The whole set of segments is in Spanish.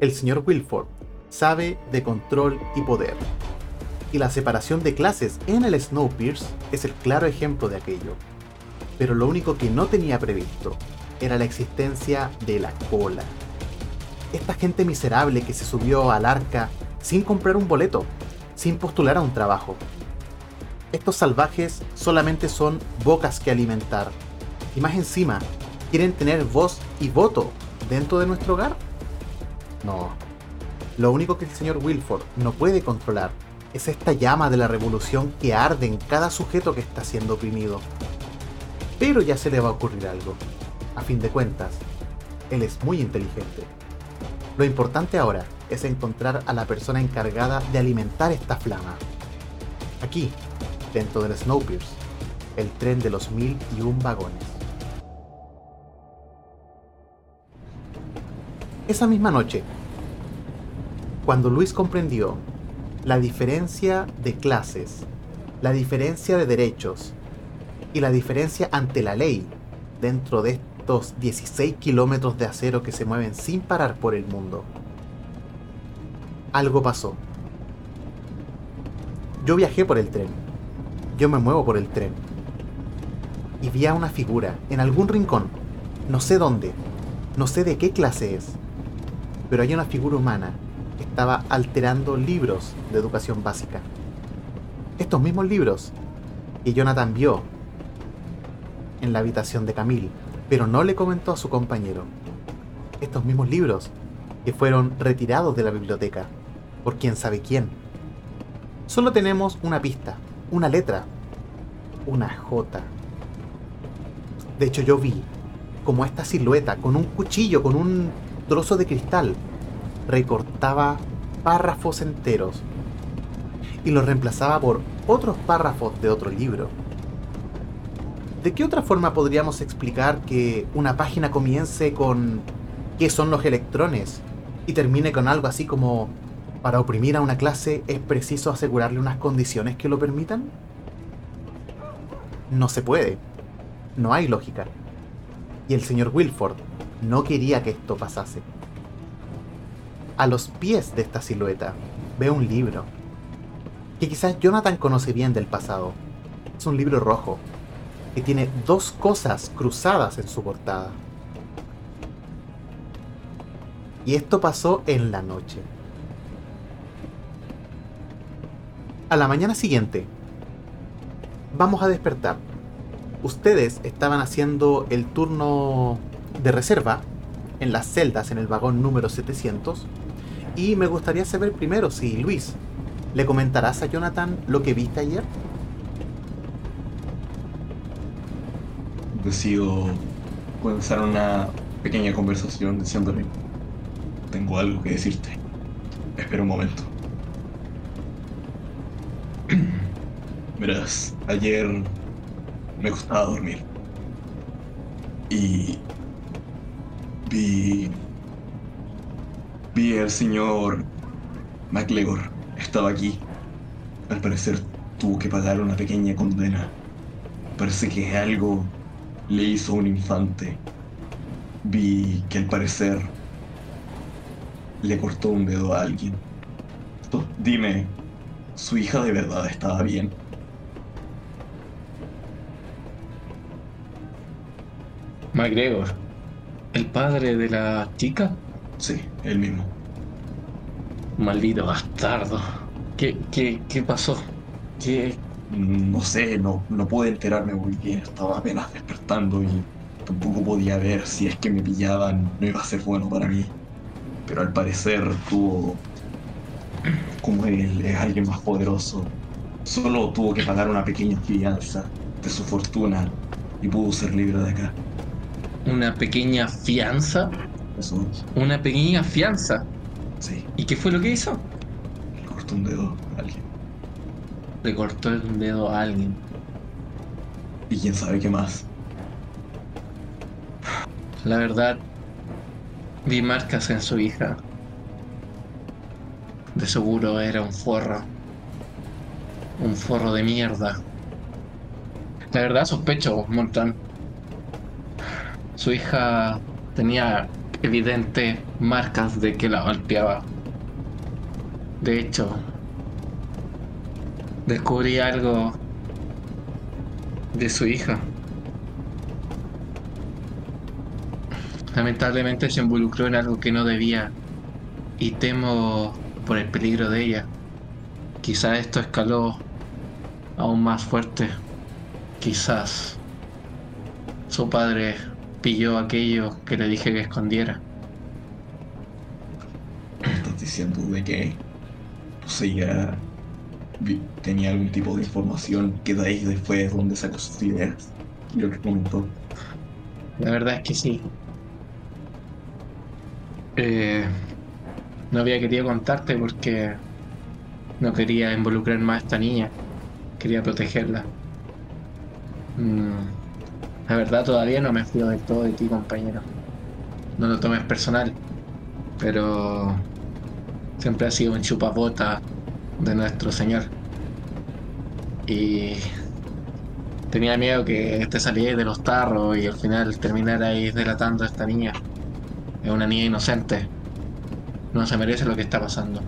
El señor Wilford sabe de control y poder. Y la separación de clases en el Snowpiercer es el claro ejemplo de aquello. Pero lo único que no tenía previsto era la existencia de la cola. Esta gente miserable que se subió al arca sin comprar un boleto, sin postular a un trabajo. Estos salvajes solamente son bocas que alimentar. Y más encima, quieren tener voz y voto dentro de nuestro hogar. No. Lo único que el señor Wilford no puede controlar es esta llama de la revolución que arde en cada sujeto que está siendo oprimido. Pero ya se le va a ocurrir algo. A fin de cuentas, él es muy inteligente. Lo importante ahora es encontrar a la persona encargada de alimentar esta flama. Aquí, dentro del Snowpiercer, el tren de los mil y un vagones. Esa misma noche, cuando Luis comprendió la diferencia de clases, la diferencia de derechos y la diferencia ante la ley dentro de estos 16 kilómetros de acero que se mueven sin parar por el mundo, algo pasó. Yo viajé por el tren. Yo me muevo por el tren. Y vi a una figura en algún rincón. No sé dónde. No sé de qué clase es. Pero hay una figura humana estaba alterando libros de educación básica. Estos mismos libros que Jonathan vio en la habitación de Camille, pero no le comentó a su compañero. Estos mismos libros que fueron retirados de la biblioteca por quién sabe quién. Solo tenemos una pista, una letra, una J. De hecho yo vi como esta silueta con un cuchillo, con un trozo de cristal, recortaba párrafos enteros y los reemplazaba por otros párrafos de otro libro. ¿De qué otra forma podríamos explicar que una página comience con qué son los electrones y termine con algo así como para oprimir a una clase es preciso asegurarle unas condiciones que lo permitan? No se puede. No hay lógica. Y el señor Wilford no quería que esto pasase. A los pies de esta silueta ve un libro que quizás Jonathan conoce bien del pasado. Es un libro rojo que tiene dos cosas cruzadas en su portada. Y esto pasó en la noche. A la mañana siguiente, vamos a despertar. Ustedes estaban haciendo el turno de reserva en las celdas en el vagón número 700 y me gustaría saber primero si Luis, ¿le comentarás a Jonathan lo que viste ayer? Decido comenzar una pequeña conversación diciéndole, tengo algo que decirte. Espera un momento. Verás, ayer me costaba dormir. Y vi. Vi al señor MacLegor. Estaba aquí. Al parecer tuvo que pagar una pequeña condena. Parece que algo le hizo un infante. Vi que al parecer le cortó un dedo a alguien. Dime, ¿su hija de verdad estaba bien? MacGregor, ¿el padre de la chica? Sí, él mismo. Maldito bastardo. ¿Qué, qué, qué pasó? ¿Qué? No sé, no, no pude enterarme muy bien. Estaba apenas despertando y tampoco podía ver si es que me pillaban. No iba a ser bueno para mí. Pero al parecer tuvo... Como él es alguien más poderoso, solo tuvo que pagar una pequeña fianza de su fortuna y pudo ser libre de acá. ¿Una pequeña fianza? ¿Una pequeña fianza? Sí, ¿Y qué fue lo que hizo? le cortó un dedo a alguien. Le cortó el dedo a alguien. Y quién sabe qué más. La verdad, vi marcas en su hija. De seguro era un forro. Un forro de mierda. La verdad sospecho, Montan. Su hija tenía evidentes marcas de que la golpeaba. De hecho, descubrí algo de su hija. Lamentablemente se involucró en algo que no debía y temo por el peligro de ella. Quizás esto escaló aún más fuerte. Quizás su padre pilló aquello que le dije que escondiera. ¿Estás diciendo de que poseía, tenía algún tipo de información que de ahí después donde sacó sus ideas? Y lo que comentó. La verdad es que sí. Eh, no había querido contarte porque no quería involucrar más a esta niña. Quería protegerla. Mm, la verdad todavía no me fío del todo de ti, compañero. No lo tomes personal. Pero siempre ha sido un chupabota de nuestro señor. Y Tenía miedo que te salieras de los tarros y al final terminarais delatando a esta niña. Es una niña inocente. No se merece lo que está pasando.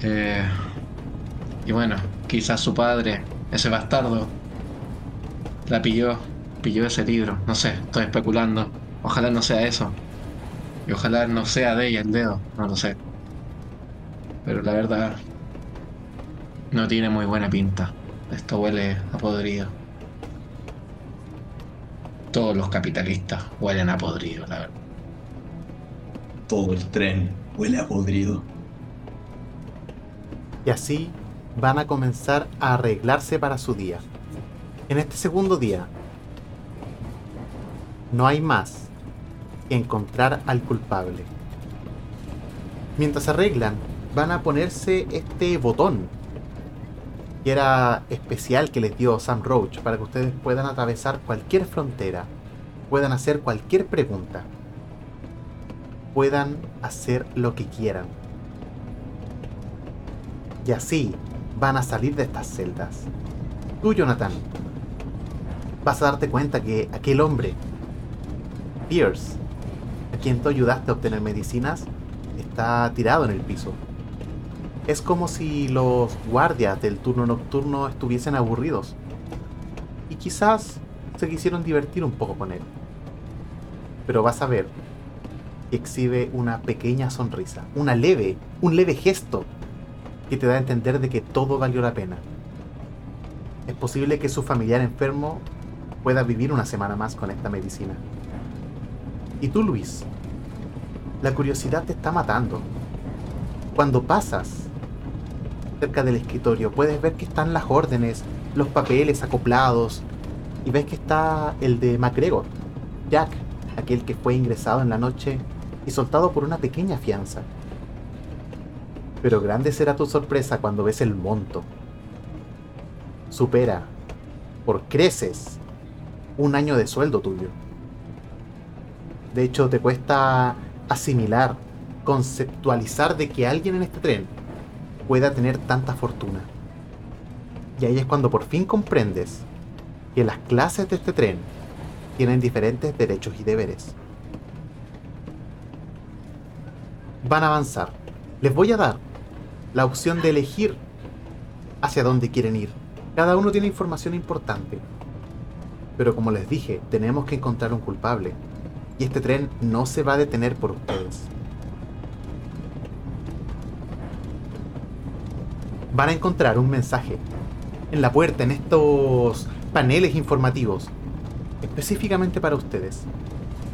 Eh, y bueno, quizás su padre, ese bastardo, la pilló, pilló ese libro. No sé, estoy especulando. Ojalá no sea eso. Y ojalá no sea de ella el dedo, no lo sé. Pero la verdad, no tiene muy buena pinta. Esto huele a podrido. Todos los capitalistas huelen a podrido, la verdad. Todo el tren huele a podrido. Y así van a comenzar a arreglarse para su día. En este segundo día, no hay más que encontrar al culpable. Mientras arreglan, van a ponerse este botón que era especial que les dio Sam Roach para que ustedes puedan atravesar cualquier frontera, puedan hacer cualquier pregunta, puedan hacer lo que quieran. Y así van a salir de estas celdas. Tú, Jonathan, vas a darte cuenta que aquel hombre, Pierce, a quien tú ayudaste a obtener medicinas, está tirado en el piso. Es como si los guardias del turno nocturno estuviesen aburridos. Y quizás se quisieron divertir un poco con él. Pero vas a ver que exhibe una pequeña sonrisa, una leve, un leve gesto que te da a entender de que todo valió la pena. Es posible que su familiar enfermo pueda vivir una semana más con esta medicina. Y tú, Luis, la curiosidad te está matando. Cuando pasas cerca del escritorio, puedes ver que están las órdenes, los papeles acoplados, y ves que está el de MacGregor, Jack, aquel que fue ingresado en la noche y soltado por una pequeña fianza. Pero grande será tu sorpresa cuando ves el monto. Supera, por creces, un año de sueldo tuyo. De hecho, te cuesta asimilar, conceptualizar de que alguien en este tren pueda tener tanta fortuna. Y ahí es cuando por fin comprendes que las clases de este tren tienen diferentes derechos y deberes. Van a avanzar. Les voy a dar la opción de elegir hacia dónde quieren ir. Cada uno tiene información importante. Pero como les dije, tenemos que encontrar un culpable. Y este tren no se va a detener por ustedes. Van a encontrar un mensaje en la puerta, en estos paneles informativos, específicamente para ustedes.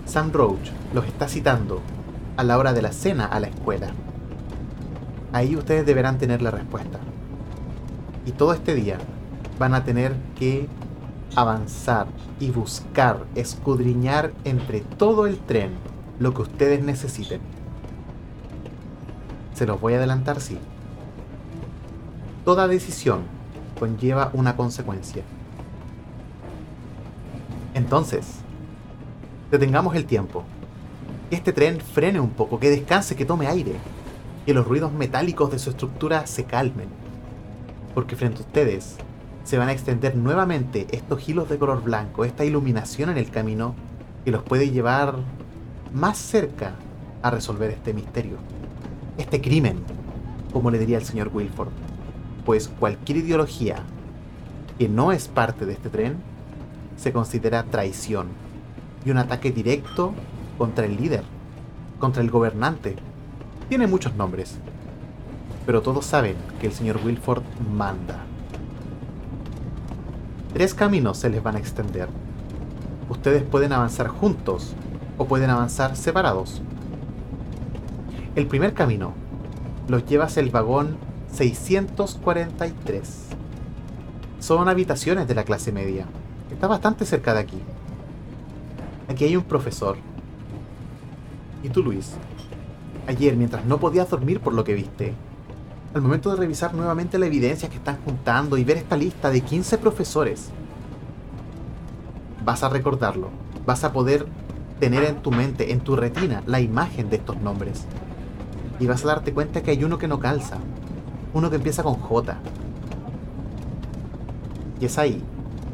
Sam Roach los está citando a la hora de la cena a la escuela. Ahí ustedes deberán tener la respuesta. Y todo este día van a tener que avanzar y buscar, escudriñar entre todo el tren lo que ustedes necesiten. Se los voy a adelantar, sí. Toda decisión conlleva una consecuencia. Entonces, detengamos el tiempo. Que este tren frene un poco, que descanse, que tome aire. Que los ruidos metálicos de su estructura se calmen. Porque frente a ustedes se van a extender nuevamente estos hilos de color blanco, esta iluminación en el camino que los puede llevar más cerca a resolver este misterio, este crimen, como le diría el señor Wilford, pues cualquier ideología que no es parte de este tren se considera traición y un ataque directo contra el líder, contra el gobernante. Tiene muchos nombres, pero todos saben que el señor Wilford manda. Tres caminos se les van a extender. Ustedes pueden avanzar juntos o pueden avanzar separados. El primer camino los lleva el vagón 643. Son habitaciones de la clase media. Está bastante cerca de aquí. Aquí hay un profesor. ¿Y tú, Luis? Ayer, mientras no podías dormir por lo que viste, al momento de revisar nuevamente la evidencia que están juntando y ver esta lista de 15 profesores, vas a recordarlo. Vas a poder tener en tu mente, en tu retina, la imagen de estos nombres. Y vas a darte cuenta que hay uno que no calza. Uno que empieza con J. Y es ahí,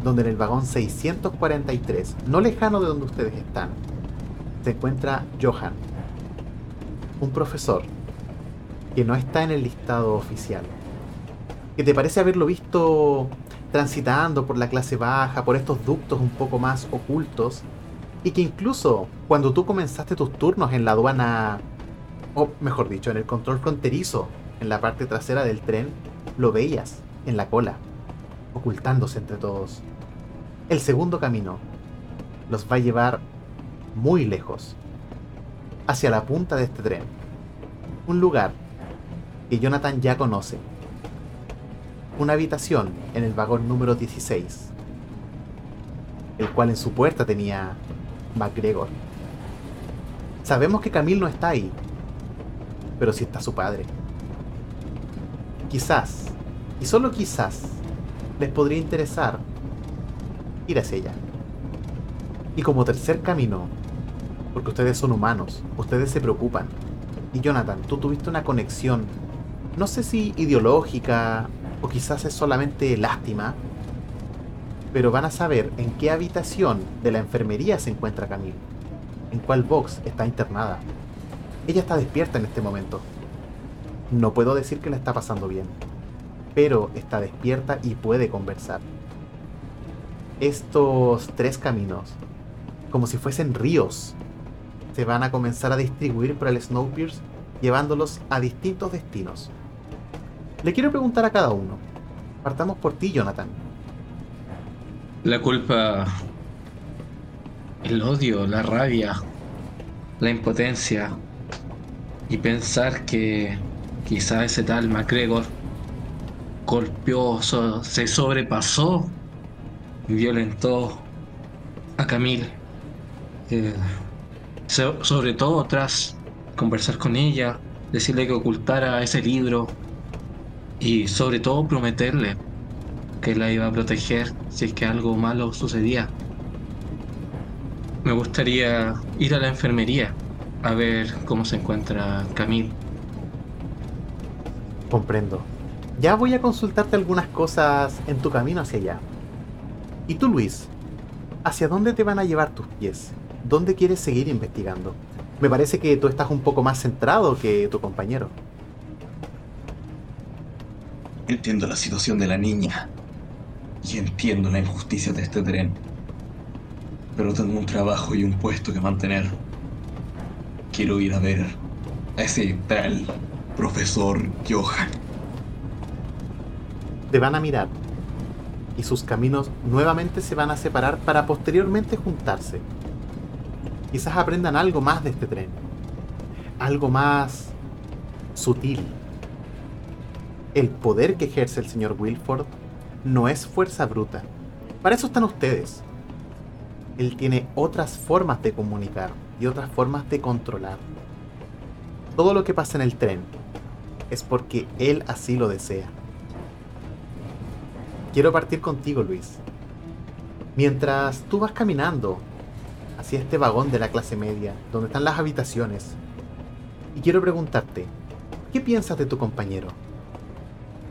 donde en el vagón 643, no lejano de donde ustedes están, se encuentra Johan, un profesor que no está en el listado oficial. Que te parece haberlo visto transitando por la clase baja, por estos ductos un poco más ocultos, y que incluso cuando tú comenzaste tus turnos en la aduana, o mejor dicho, en el control fronterizo, en la parte trasera del tren, lo veías en la cola, ocultándose entre todos. El segundo camino los va a llevar muy lejos, hacia la punta de este tren, un lugar que Jonathan ya conoce. Una habitación en el vagón número 16, el cual en su puerta tenía MacGregor. Sabemos que Camille no está ahí, pero sí está su padre. Quizás, y solo quizás, les podría interesar ir hacia ella. Y como tercer camino, porque ustedes son humanos, ustedes se preocupan. Y Jonathan, tú tuviste una conexión no sé si ideológica o quizás es solamente lástima, pero van a saber en qué habitación de la enfermería se encuentra Camille, en cuál box está internada. Ella está despierta en este momento. No puedo decir que la está pasando bien, pero está despierta y puede conversar. Estos tres caminos, como si fuesen ríos, se van a comenzar a distribuir por el Snowpiercer, llevándolos a distintos destinos. Le quiero preguntar a cada uno. Partamos por ti, Jonathan. La culpa, el odio, la rabia, la impotencia y pensar que quizá ese tal MacGregor golpeó, se sobrepasó, violentó a Camille. Eh, sobre todo tras conversar con ella, decirle que ocultara ese libro, y sobre todo prometerle que la iba a proteger si es que algo malo sucedía. Me gustaría ir a la enfermería a ver cómo se encuentra Camille. Comprendo. Ya voy a consultarte algunas cosas en tu camino hacia allá. ¿Y tú, Luis? ¿Hacia dónde te van a llevar tus pies? ¿Dónde quieres seguir investigando? Me parece que tú estás un poco más centrado que tu compañero. Entiendo la situación de la niña. Y entiendo la injusticia de este tren. Pero tengo un trabajo y un puesto que mantener. Quiero ir a ver a ese tal profesor Johan. Te van a mirar. Y sus caminos nuevamente se van a separar para posteriormente juntarse. Quizás aprendan algo más de este tren. Algo más sutil el poder que ejerce el señor Wilford no es fuerza bruta. Para eso están ustedes. Él tiene otras formas de comunicar y otras formas de controlar. Todo lo que pasa en el tren es porque él así lo desea. Quiero partir contigo, Luis. Mientras tú vas caminando hacia este vagón de la clase media, donde están las habitaciones, y quiero preguntarte, ¿qué piensas de tu compañero?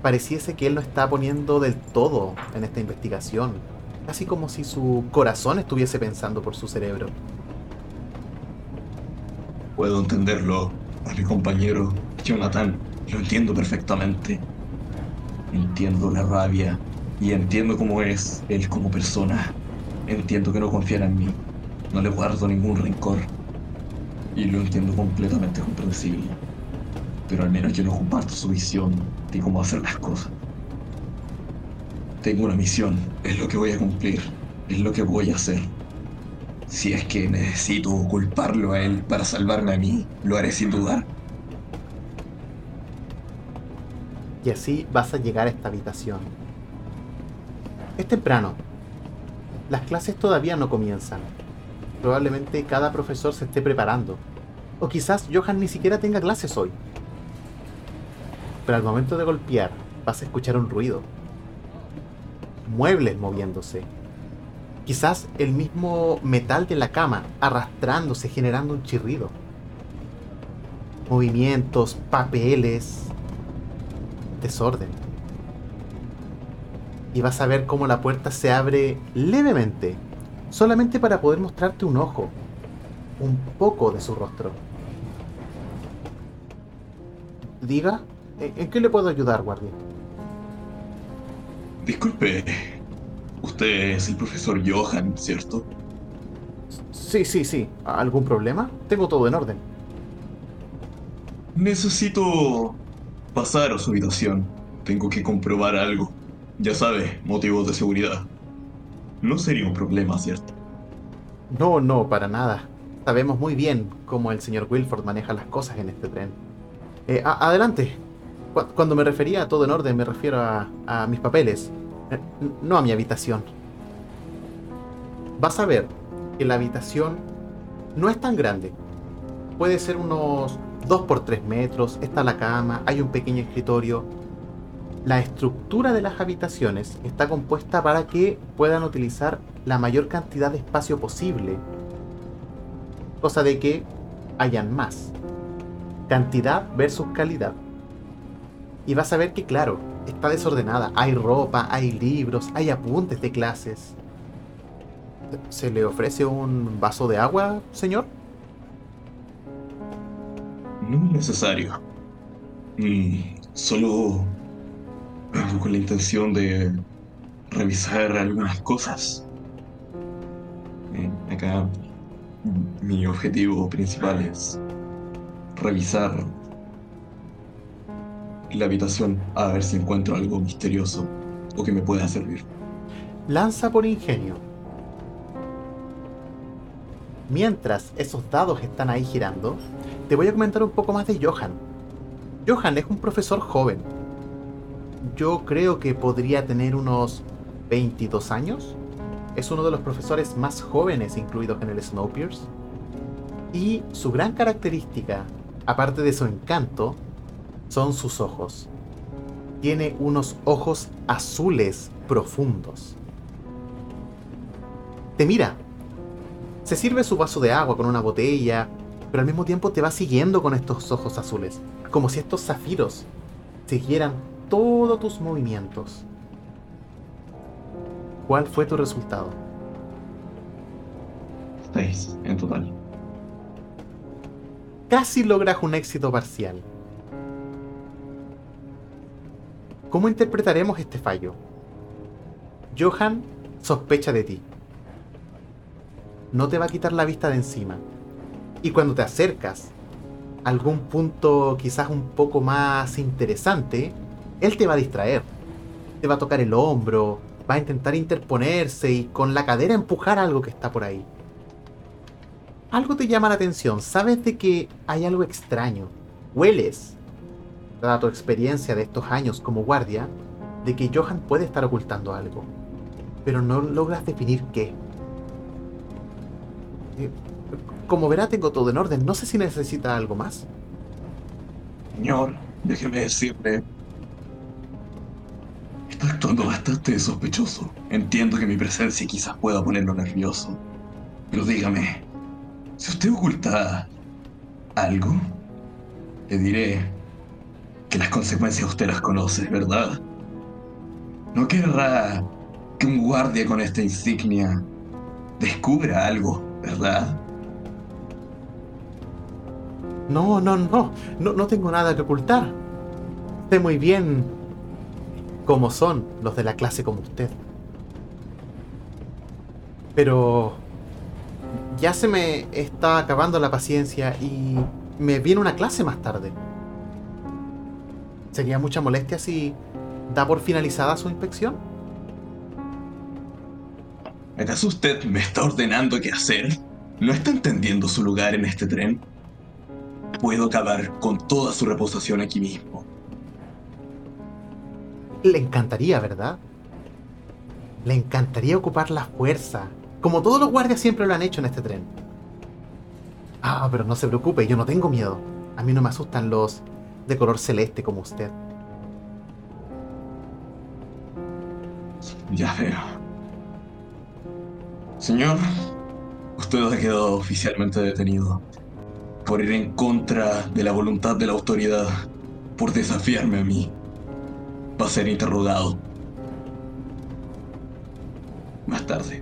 Pareciese que él no está poniendo del todo en esta investigación, casi como si su corazón estuviese pensando por su cerebro. Puedo entenderlo. A mi compañero Jonathan lo entiendo perfectamente. Entiendo la rabia y entiendo cómo es él como persona. Entiendo que no confiara en mí. No le guardo ningún rencor. Y lo entiendo completamente comprensible. Pero al menos yo no comparto su visión de cómo hacer las cosas. Tengo una misión, es lo que voy a cumplir, es lo que voy a hacer. Si es que necesito culparlo a él para salvarme a mí, lo haré sin dudar. Y así vas a llegar a esta habitación. Es temprano. Las clases todavía no comienzan. Probablemente cada profesor se esté preparando. O quizás Johan ni siquiera tenga clases hoy. Pero al momento de golpear, vas a escuchar un ruido muebles moviéndose. Quizás el mismo metal de la cama arrastrándose, generando un chirrido. Movimientos, papeles, desorden. Y vas a ver cómo la puerta se abre levemente, solamente para poder mostrarte un ojo, un poco de su rostro. Diga, ¿en qué le puedo ayudar, guardia? Disculpe, usted es el profesor Johan, ¿cierto? Sí, sí, sí. ¿Algún problema? Tengo todo en orden. Necesito pasar a su habitación. Tengo que comprobar algo. Ya sabe, motivos de seguridad. No sería un problema, ¿cierto? No, no, para nada. Sabemos muy bien cómo el señor Wilford maneja las cosas en este tren. Eh, adelante. Cuando me refería a todo en orden, me refiero a mis papeles no a mi habitación. Vas a ver que la habitación no es tan grande. Puede ser unos 2 por 3 metros, está la cama, hay un pequeño escritorio. La estructura de las habitaciones está compuesta para que puedan utilizar la mayor cantidad de espacio posible. Cosa de que hayan más. Cantidad versus calidad. Y vas a ver que, claro, está desordenada. Hay ropa, hay libros, hay apuntes de clases. ¿Se le ofrece un vaso de agua, señor? No es necesario. Solo con la intención de revisar algunas cosas. Eh, acá mi objetivo principal es revisar la habitación a ver si encuentro algo misterioso o que me pueda servir. Lanza por ingenio. Mientras esos dados están ahí girando, te voy a comentar un poco más de Johan. Johan es un profesor joven. Yo creo que podría tener unos 22 años. Es uno de los profesores más jóvenes incluidos en el Snowpiercer. Y su gran característica, aparte de su encanto, son sus ojos. Tiene unos ojos azules profundos. Te mira. Se sirve su vaso de agua con una botella, pero al mismo tiempo te va siguiendo con estos ojos azules, como si estos zafiros siguieran todos tus movimientos. ¿Cuál fue tu resultado? Seis en total. Casi logras un éxito parcial. ¿Cómo interpretaremos este fallo? Johan sospecha de ti. No te va a quitar la vista de encima. Y cuando te acercas a algún punto quizás un poco más interesante, él te va a distraer. Te va a tocar el hombro, va a intentar interponerse y con la cadera empujar algo que está por ahí. Algo te llama la atención, sabes de que hay algo extraño. Hueles dada tu experiencia de estos años como guardia, de que Johan puede estar ocultando algo, pero no logras definir qué. Eh, como verá, tengo todo en orden. No sé si necesita algo más. Señor, déjeme decirle. Está actuando bastante sospechoso. Entiendo que mi presencia quizás pueda ponerlo nervioso. Pero dígame, si usted oculta algo, le diré que las consecuencias usted las conoce, ¿verdad? No querrá que un guardia con esta insignia descubra algo, ¿verdad? No, no, no, no, no tengo nada que ocultar. Sé muy bien cómo son los de la clase como usted. Pero ya se me está acabando la paciencia y me viene una clase más tarde. ¿Sería mucha molestia si da por finalizada su inspección? ¿Acaso usted me está ordenando qué hacer? ¿No está entendiendo su lugar en este tren? Puedo acabar con toda su reputación aquí mismo. Le encantaría, ¿verdad? Le encantaría ocupar la fuerza, como todos los guardias siempre lo han hecho en este tren. Ah, pero no se preocupe, yo no tengo miedo. A mí no me asustan los de color celeste como usted. Ya veo. Señor, usted ha quedado oficialmente detenido por ir en contra de la voluntad de la autoridad, por desafiarme a mí. Va a ser interrogado. Más tarde.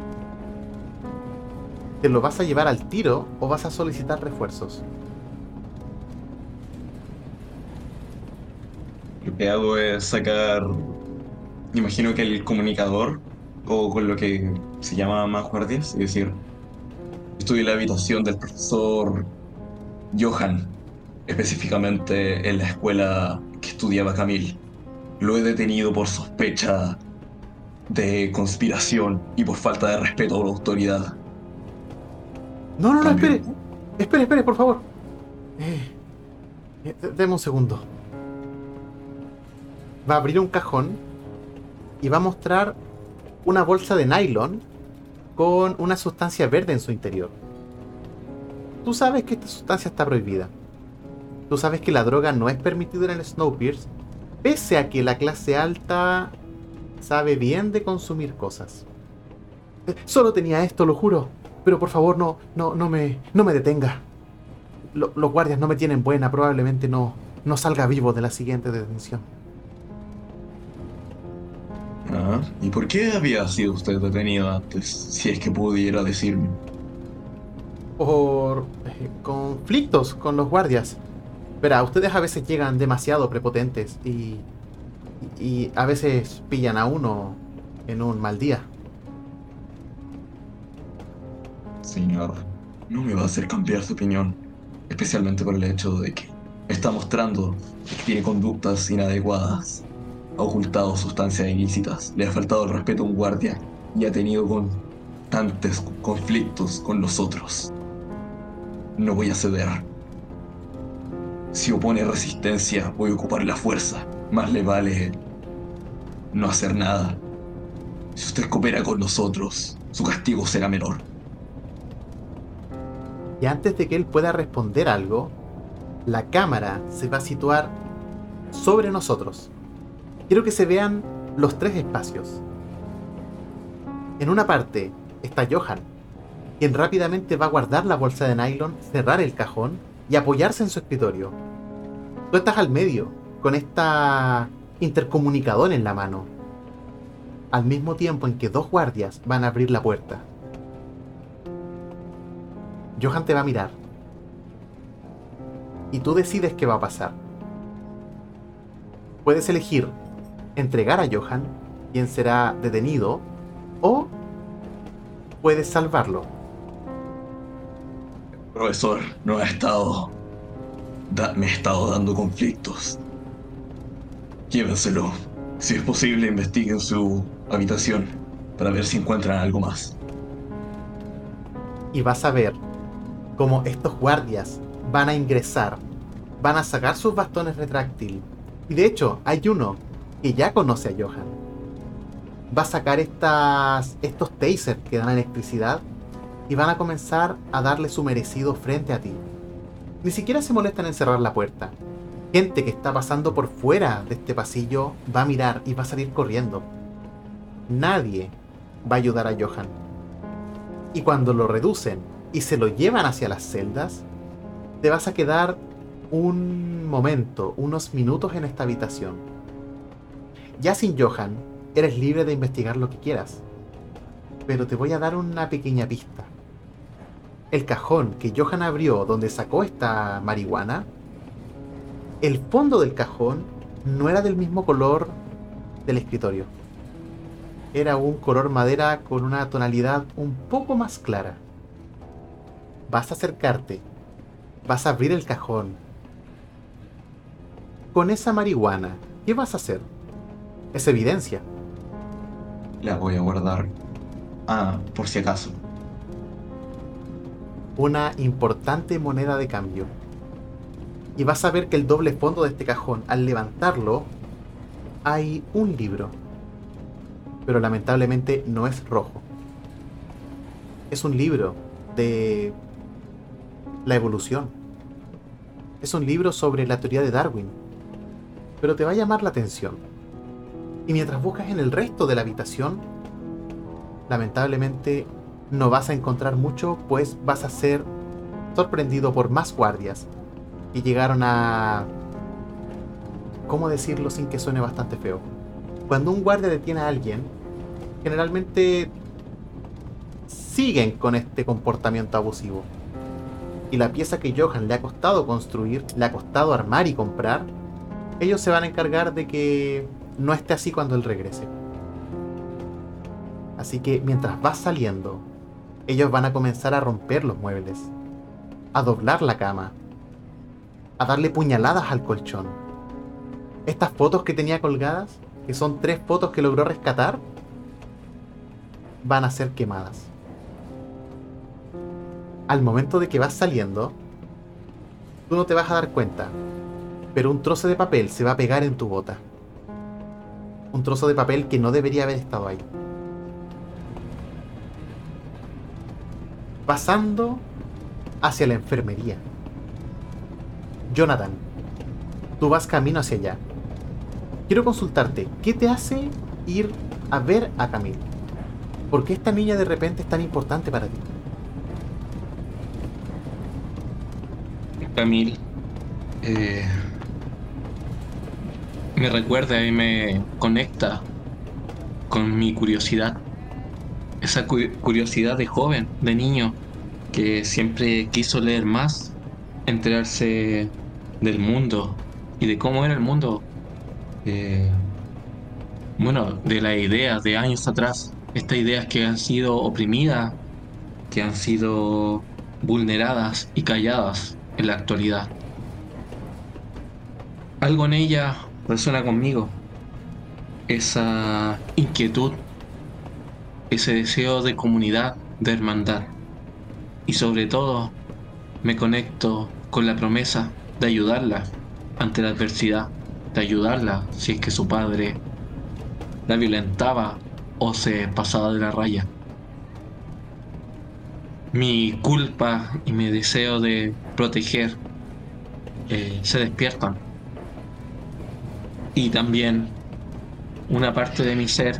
¿Te lo vas a llevar al tiro o vas a solicitar refuerzos? Lo que hago es sacar, imagino que el comunicador, o con lo que se llama más guardias, es decir, estoy en la habitación del profesor Johan, específicamente en la escuela que estudiaba Camille. Lo he detenido por sospecha de conspiración y por falta de respeto a la autoridad. No, no, no, espere. Espere, espere, por favor. Eh, eh, deme un segundo. Va a abrir un cajón y va a mostrar una bolsa de nylon con una sustancia verde en su interior. Tú sabes que esta sustancia está prohibida. Tú sabes que la droga no es permitida en el Snowpiercer, pese a que la clase alta sabe bien de consumir cosas. Eh, Solo tenía esto, lo juro. Pero por favor, no, no, no me, no me detenga. Lo- los guardias no me tienen buena, probablemente no, no salga vivo de la siguiente detención. Ah, ¿Y por qué había sido usted detenido antes? Si es que pudiera decirme. Por eh, conflictos con los guardias. Verá, ustedes a veces llegan demasiado prepotentes y, y a veces pillan a uno en un mal día. Señor, no me va a hacer cambiar su opinión, especialmente por el hecho de que está mostrando que tiene conductas inadecuadas, ha ocultado sustancias ilícitas, le ha faltado el respeto a un guardia y ha tenido constantes conflictos con los otros. No voy a ceder. Si opone resistencia, voy a ocupar la fuerza. Más le vale no hacer nada. Si usted coopera con nosotros, su castigo será menor. Y antes de que él pueda responder algo, la cámara se va a situar sobre nosotros. Quiero que se vean los tres espacios. En una parte está Johan, quien rápidamente va a guardar la bolsa de nylon, cerrar el cajón y apoyarse en su escritorio. Tú estás al medio, con esta intercomunicador en la mano, al mismo tiempo en que dos guardias van a abrir la puerta. Johan te va a mirar. Y tú decides qué va a pasar. Puedes elegir entregar a Johan, quien será detenido, o puedes salvarlo. Profesor, no ha estado. da- me ha estado dando conflictos. Llévenselo. Si es posible, investiguen su habitación para ver si encuentran algo más. Y vas a ver cómo estos guardias van a ingresar, van a sacar sus bastones retráctil. Y de hecho, hay uno que ya conoce a Johan. Va a sacar estas, estos tasers que dan electricidad y van a comenzar a darle su merecido frente a ti. Ni siquiera se molestan en cerrar la puerta. Gente que está pasando por fuera de este pasillo va a mirar y va a salir corriendo. Nadie va a ayudar a Johan. Y cuando lo reducen y se lo llevan hacia las celdas, te vas a quedar un momento, unos minutos en esta habitación. Ya sin Johan, eres libre de investigar lo que quieras. Pero te voy a dar una pequeña pista. el cajón que Johan abrió donde sacó esta marihuana, el fondo del cajón no era del mismo color del escritorio. Era un color madera con una tonalidad un poco más clara. Vas a acercarte, vas a abrir el cajón. Con esa marihuana, ¿qué vas a hacer? Es evidencia. La voy a guardar. Ah, por si acaso. Una importante moneda de cambio. Y vas a ver que el doble fondo de este cajón, al levantarlo, hay un libro. Pero lamentablemente no es rojo. Es un libro de la evolución. Es un libro sobre la teoría de Darwin. Pero te va a llamar la atención. Y mientras buscas en el resto de la habitación, lamentablemente no vas a encontrar mucho, pues vas a ser sorprendido por más guardias que llegaron a... ¿Cómo decirlo sin que suene bastante feo? Cuando un guardia detiene a alguien, generalmente siguen con este comportamiento abusivo. Y la pieza que Johan le ha costado construir, le ha costado armar y comprar, ellos se van a encargar de que no esté así cuando él regrese. Así que mientras vas saliendo, ellos van a comenzar a romper los muebles, a doblar la cama, a darle puñaladas al colchón. Estas fotos que tenía colgadas, que son tres fotos que logró rescatar, van a ser quemadas. Al momento de que vas saliendo, tú no te vas a dar cuenta, pero un trozo de papel se va a pegar en tu bota. Un trozo de papel que no debería haber estado ahí. Pasando hacia la enfermería. Jonathan, tú vas camino hacia allá. Quiero consultarte, ¿qué te hace ir a ver a Camille? ¿Por qué esta niña de repente es tan importante para ti? Camille eh, me recuerda y me conecta con mi curiosidad. Esa curiosidad de joven, de niño, que siempre quiso leer más, enterarse del mundo y de cómo era el mundo. Eh, bueno, de las ideas de años atrás, estas ideas que han sido oprimidas, que han sido vulneradas y calladas en la actualidad. Algo en ella resuena conmigo. Esa inquietud, ese deseo de comunidad, de hermandad. Y sobre todo, me conecto con la promesa de ayudarla ante la adversidad, de ayudarla si es que su padre la violentaba o se pasaba de la raya. Mi culpa y mi deseo de proteger eh, se despiertan. Y también una parte de mi ser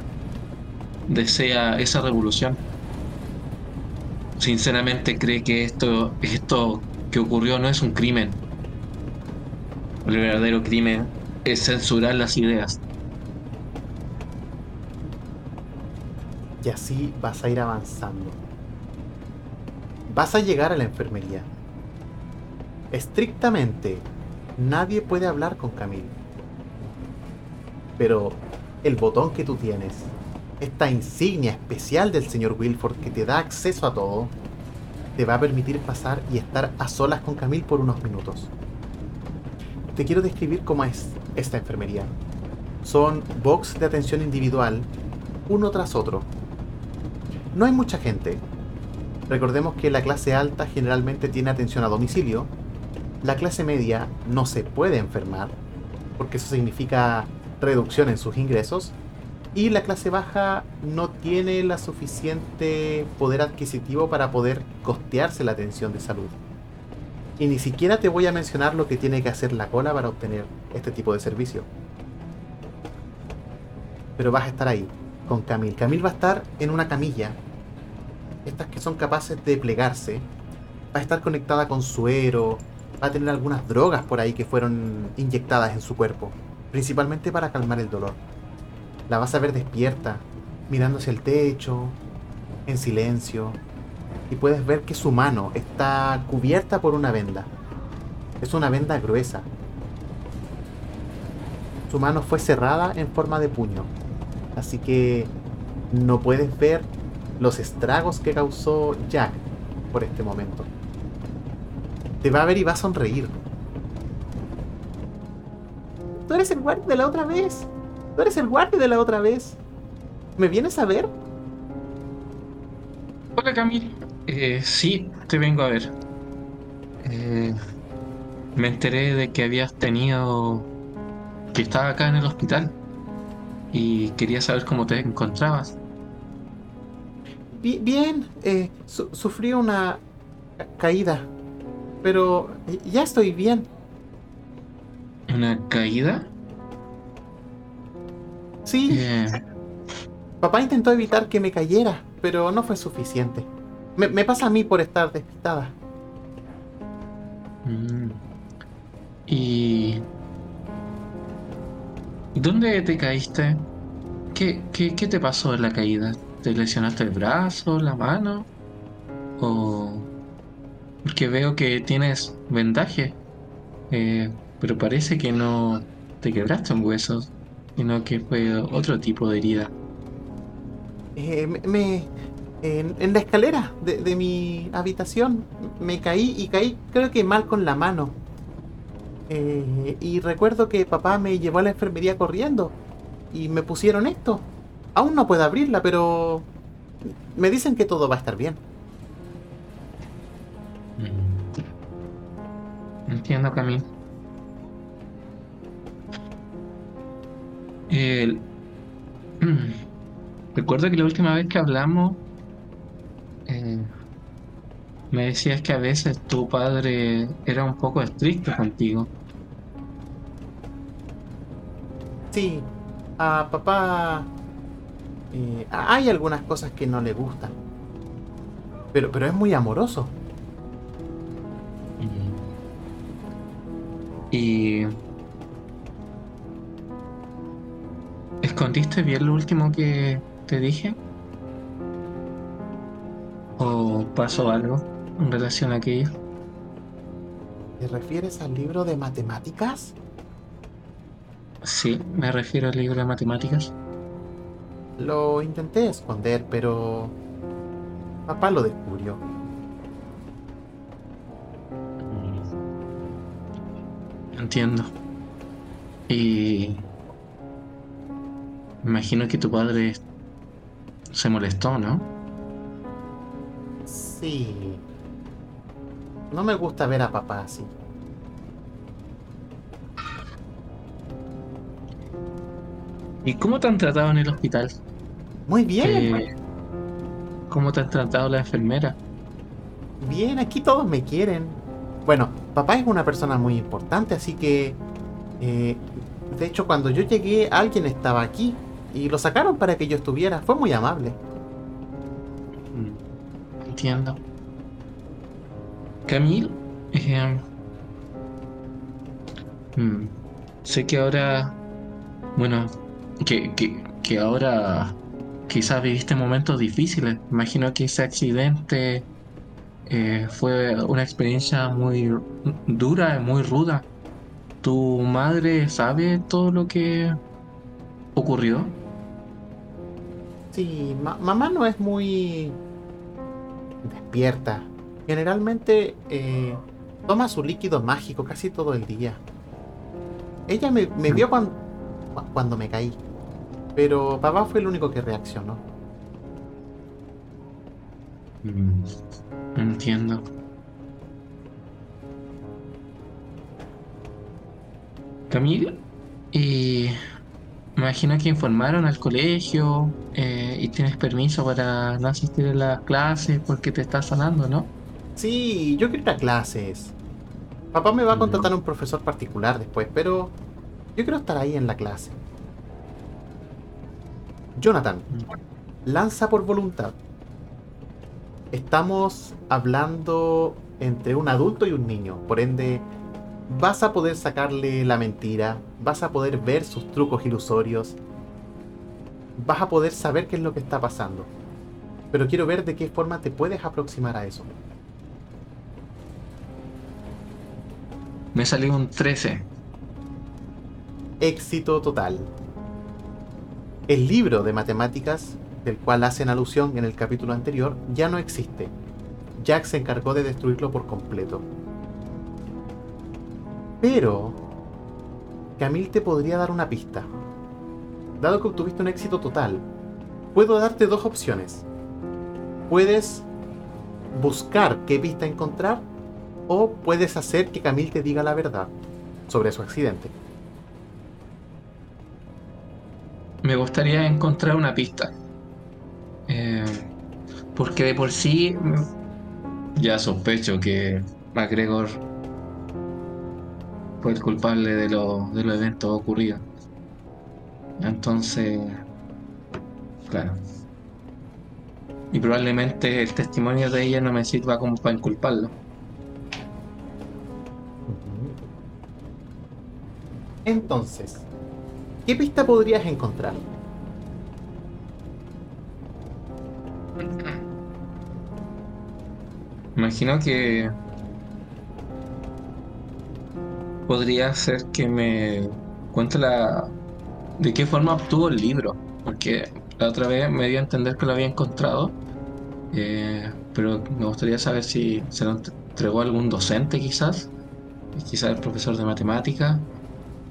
desea esa revolución. Sinceramente cree que esto, esto que ocurrió no es un crimen. El verdadero crimen es censurar las ideas. Y así vas a ir avanzando. Vas a llegar a la enfermería. Estrictamente, nadie puede hablar con Camille. Pero el botón que tú tienes, esta insignia especial del señor Wilford que te da acceso a todo, te va a permitir pasar y estar a solas con Camille por unos minutos. Te quiero describir cómo es esta enfermería. Son box de atención individual, uno tras otro. No hay mucha gente. Recordemos que la clase alta generalmente tiene atención a domicilio la clase media no se puede enfermar, porque eso significa reducción en sus ingresos, y la clase baja no tiene la suficiente poder adquisitivo para poder costearse la atención de salud. Y ni siquiera te voy a mencionar lo que tiene que hacer la cola para obtener este tipo de servicio. Pero vas a estar ahí, con Camille. Camille va a estar en una camilla, estas que son capaces de plegarse, va a estar conectada con suero, va a tener algunas drogas por ahí que fueron inyectadas en su cuerpo, principalmente para calmar el dolor. La vas a ver despierta, mirando hacia el techo, en silencio, y puedes ver que su mano está cubierta por una venda. Es una venda gruesa. Su mano fue cerrada en forma de puño. Así que no puedes ver los estragos que causó Jack por este momento. Te va a ver y va a sonreír. Tú eres el guardia de la otra vez. Tú eres el guardia de la otra vez. ¿Me vienes a ver? Hola Camille. Eh, sí, te vengo a ver. Eh, me enteré de que habías tenido... que estaba acá en el hospital. Y quería saber cómo te encontrabas. Bi- Bien, eh, su- sufrí una ca- caída. Pero ya estoy bien. ¿Una caída? Sí, Eh, papá intentó evitar que me cayera, pero no fue suficiente. Me, me pasa a mí por estar despistada. mm. ¿Y dónde te caíste? ¿Qué, qué, qué te pasó en la caída? ¿Te lesionaste el brazo, la mano? ¿O...? Porque veo que tienes vendaje, eh, pero parece que no te quebraste un hueso, sino que fue otro tipo de herida. Eh, me, me- en, en la escalera de, de mi habitación me caí y caí creo que mal con la mano. Eh, y recuerdo que papá me llevó a la enfermería corriendo y me pusieron esto. Aún no puedo abrirla, pero me dicen que todo va a estar bien. Mm. Entiendo, Camille. El- Recuerdo que la última vez que hablamos eh, me decías que a veces tu padre era un poco estricto contigo. Sí, a papá eh, hay algunas cosas que no le gustan. Pero, pero es muy amoroso. Y... ¿Escondiste bien lo último que te dije? ¿O pasó algo en relación a aquello? ¿Te refieres al libro de matemáticas? Sí, me refiero al libro de matemáticas. Lo intenté esconder, pero papá lo descubrió. Entiendo. Y... Imagino que tu padre se molestó, ¿no? Sí. No me gusta ver a papá así. ¿Y cómo te han tratado en el hospital? Muy bien. Eh, ¿Cómo te han tratado la enfermera? Bien, aquí todos me quieren. Bueno, papá es una persona muy importante, así que... eh, de hecho, cuando yo llegué, alguien estaba aquí. Y lo sacaron para que yo estuviera. Fue muy amable. Entiendo. Camille, eh, sé que ahora, bueno, que, que, que ahora quizás viviste momentos difíciles. Imagino que ese accidente eh, fue una experiencia muy dura, muy ruda. ¿Tu madre sabe todo lo que ocurrió? Sí, ma- mamá no es muy despierta. Generalmente eh, toma su líquido mágico casi todo el día. Ella me, me vio cuan- cu- cuando me caí. Pero papá fue el único que reaccionó. Mm, Entiendo. Camille, y me imagino que informaron al colegio eh, y tienes permiso para no asistir a las clases porque te estás sanando, ¿no? Sí, yo quiero ir a clases. Papá me va a contratar un profesor particular después, pero yo quiero estar ahí en la clase. Jonathan, lanza por voluntad. Estamos hablando entre un adulto y un niño, por ende vas a poder sacarle la mentira, vas a poder ver sus trucos ilusorios, vas a poder saber qué es lo que está pasando. Pero quiero ver de qué forma te puedes aproximar a eso. Me salió un 13. Éxito total. El libro de matemáticas, del cual hacen alusión en el capítulo anterior, ya no existe. Jack se encargó de destruirlo por completo. Pero Camille te podría dar una pista. Dado que obtuviste un éxito total, puedo darte dos opciones. Puedes buscar qué pista encontrar o puedes hacer que Camille te diga la verdad sobre su accidente. Me gustaría encontrar una pista. Eh, porque de por sí mm, ya sospecho que MacGregor fue el culpable de, lo- de los eventos ocurridos. Entonces, claro. Y probablemente el testimonio de ella no me sirva como para inculparlo. Entonces, ¿qué pista podrías encontrar? Imagino que podría ser que me cuente la de qué forma obtuvo el libro, porque la otra vez me dio a entender que lo había encontrado, eh, pero me gustaría saber si se lo entregó algún docente quizás, quizás el profesor de matemáticas,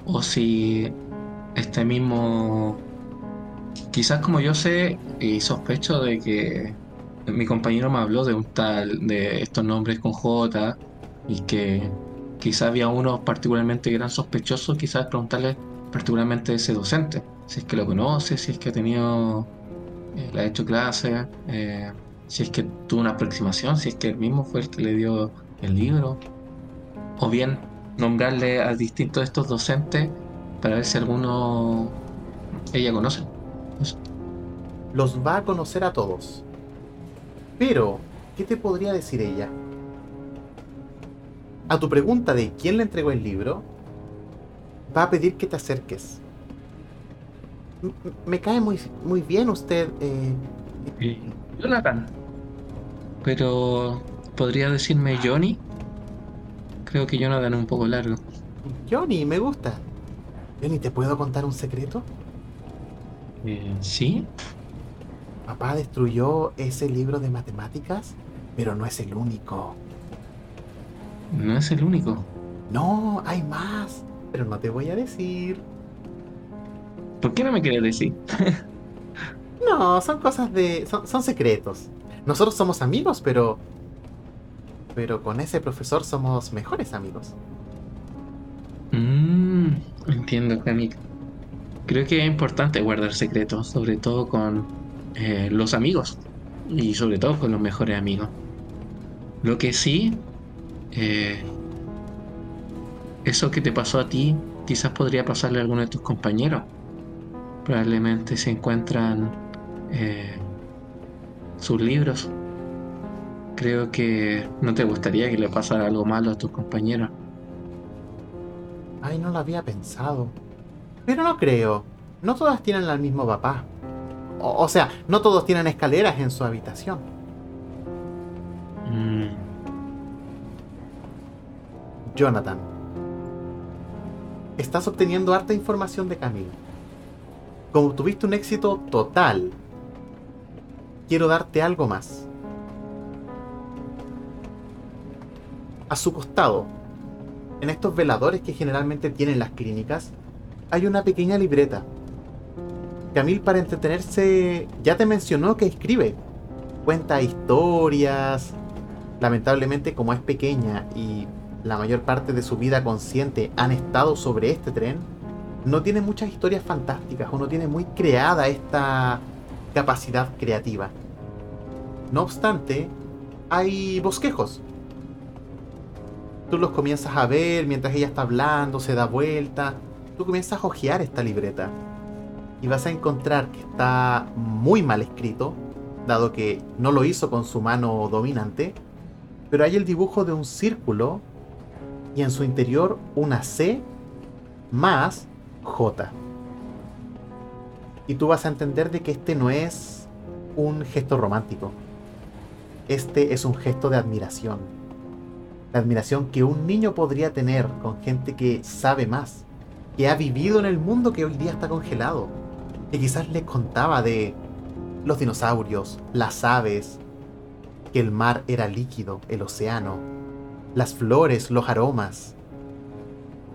o si este mismo, quizás como yo sé y sospecho de que mi compañero me habló de un tal, de estos nombres con J, y que quizás había unos particularmente que eran sospechosos, quizás preguntarle particularmente a ese docente, si es que lo conoce, si es que ha tenido, eh, le ha hecho clases, eh, si es que tuvo una aproximación, si es que él mismo fue el que le dio el libro, o bien nombrarle a distintos de estos docentes para ver si alguno ella conoce. Los va a conocer a todos. Pero, ¿qué te podría decir ella? A tu pregunta de quién le entregó el libro, va a pedir que te acerques. M- me cae muy, muy bien usted. eh, Jonathan. Pero, ¿podría decirme Johnny? Creo que Jonathan es un poco largo. Johnny, me gusta. Johnny, ¿te puedo contar un secreto? Eh, ¿Sí? Papá destruyó ese libro de matemáticas, pero no es el único. No es el único. No, hay más, pero no te voy a decir. ¿Por qué no me quieres decir? No, son cosas de... son, son secretos. Nosotros somos amigos, pero... Pero con ese profesor somos mejores amigos. Mmm, entiendo, Camille. Creo que es importante guardar secretos, sobre todo con eh, los amigos y sobre todo con los mejores amigos. Lo que sí, eh, eso que te pasó a ti, quizás podría pasarle a alguno de tus compañeros. Probablemente se encuentran eh, sus libros. Creo que no te gustaría que le pasara algo malo a tus compañeros. Ay, no lo había pensado. Pero no creo. No todas tienen al mismo papá. O, o sea, no todos tienen escaleras en su habitación. Mm, Jonathan. Estás obteniendo harta información de Camille. Como tuviste un éxito total, quiero darte algo más. A su costado, en estos veladores que generalmente tienen las clínicas, hay una pequeña libreta. Camille para entretenerse ya te mencionó que escribe. Cuenta historias. Lamentablemente como es pequeña y la mayor parte de su vida consciente han estado sobre este tren, no tiene muchas historias fantásticas o no tiene muy creada esta capacidad creativa. No obstante, hay bosquejos. Tú los comienzas a ver mientras ella está hablando, se da vuelta. Tú comienzas a hojear esta libreta y vas a encontrar que está muy mal escrito, dado que no lo hizo con su mano dominante, pero hay el dibujo de un círculo y en su interior una C más J. Y tú vas a entender de que este no es un gesto romántico. Este es un gesto de admiración. La admiración que un niño podría tener con gente que sabe más, que ha vivido en el mundo que hoy día está congelado, que quizás les contaba de los dinosaurios, las aves, que el mar era líquido, el océano, las flores, los aromas.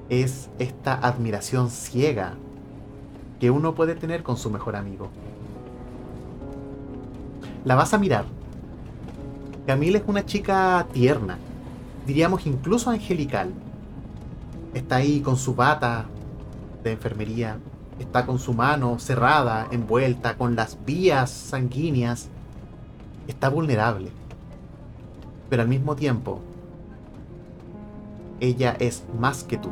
Es esta admiración ciega que uno puede tener con su mejor amigo. La vas a mirar. Camila es una chica tierna, diríamos incluso angelical. Está ahí con su bata de enfermería, está con su mano cerrada, envuelta, con las vías sanguíneas. Está vulnerable. Pero al mismo tiempo, ella es más que tú.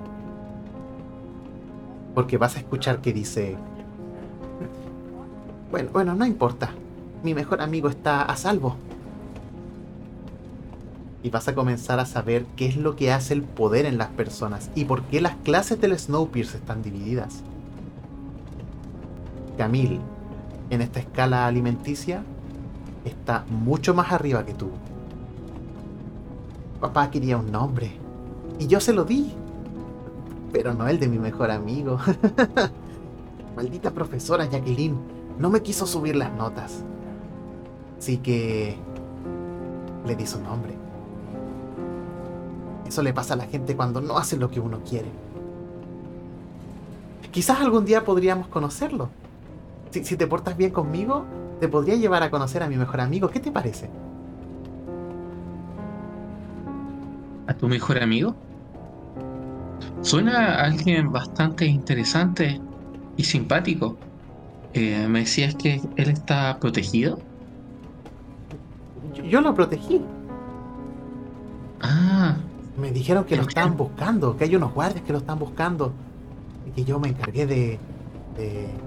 Porque vas a escuchar que dice... Bueno, bueno, no importa. Mi mejor amigo está a salvo. Y vas a comenzar a saber qué es lo que hace el poder en las personas y por qué las clases del Snowpiercer están divididas. Camille, en esta escala alimenticia, está mucho más arriba que tú. Papá quería un nombre. Y yo se lo di. Pero no el de mi mejor amigo. Maldita profesora Jacqueline. No me quiso subir las notas. Así que... Le di su nombre. Eso le pasa a la gente cuando no hace lo que uno quiere. Quizás algún día podríamos conocerlo. Si, si te portas bien conmigo, te podría llevar a conocer a mi mejor amigo. ¿Qué te parece? ¿A tu mejor amigo? Suena a alguien bastante interesante y simpático. Eh, ¿Me decías que él está protegido? Yo, yo lo protegí. Ah, Me dijeron que lo ¿quién? buscando, que hay unos guardias que lo están buscando. Y que yo me encargué de, de,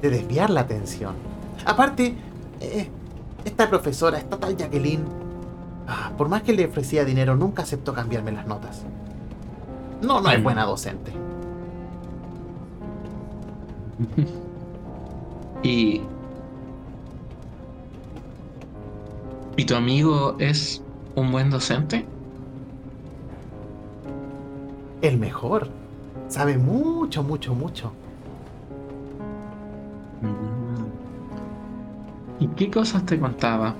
de desviar la atención. Aparte, eh, esta profesora, esta tal Jacqueline, ah, por más que le ofrecía dinero, nunca aceptó cambiarme las notas. No, no es buena docente. y... ¿Y tu amigo es un buen docente? El mejor. Sabe mucho, mucho, mucho. Mm. ¿Y qué cosas te contaba?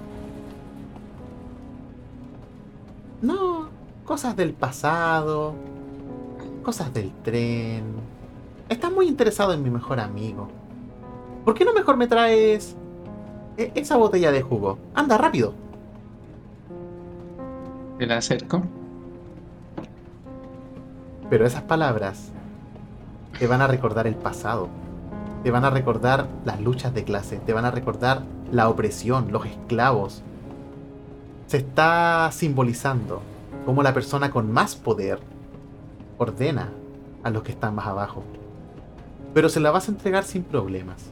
No, cosas del pasado, cosas del tren. Estás muy interesado en mi mejor amigo. ¿Por qué no mejor me traes e- esa botella de jugo? Anda, rápido. ¿Te la acerco? Pero esas palabras te van a recordar el pasado. Te van a recordar las luchas de clase. Te van a recordar la opresión, los esclavos. Se está simbolizando cómo la persona con más poder ordena a los que están más abajo. Pero se la vas a entregar sin problemas.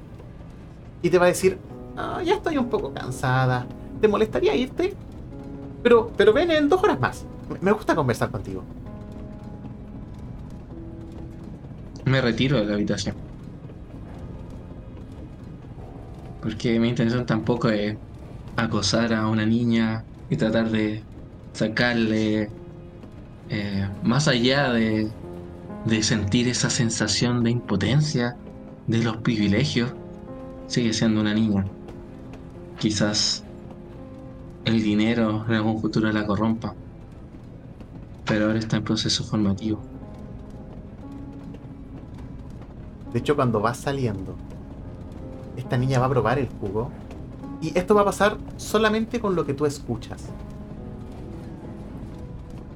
Y te va a decir, "Ah, ya estoy un poco cansada. ¿Te molestaría irte? Pero, pero ven en dos horas más. Me- Me gusta conversar contigo. Me retiro de la habitación. Porque mi intención tampoco es acosar a una niña y tratar de sacarle eh, más allá de, de sentir esa sensación de impotencia, de los privilegios, sigue siendo una niña. Quizás el dinero en algún futuro la corrompa, pero ahora está en proceso formativo. De hecho, cuando vas saliendo, esta niña va a probar el jugo. Y esto va a pasar solamente con lo que tú escuchas.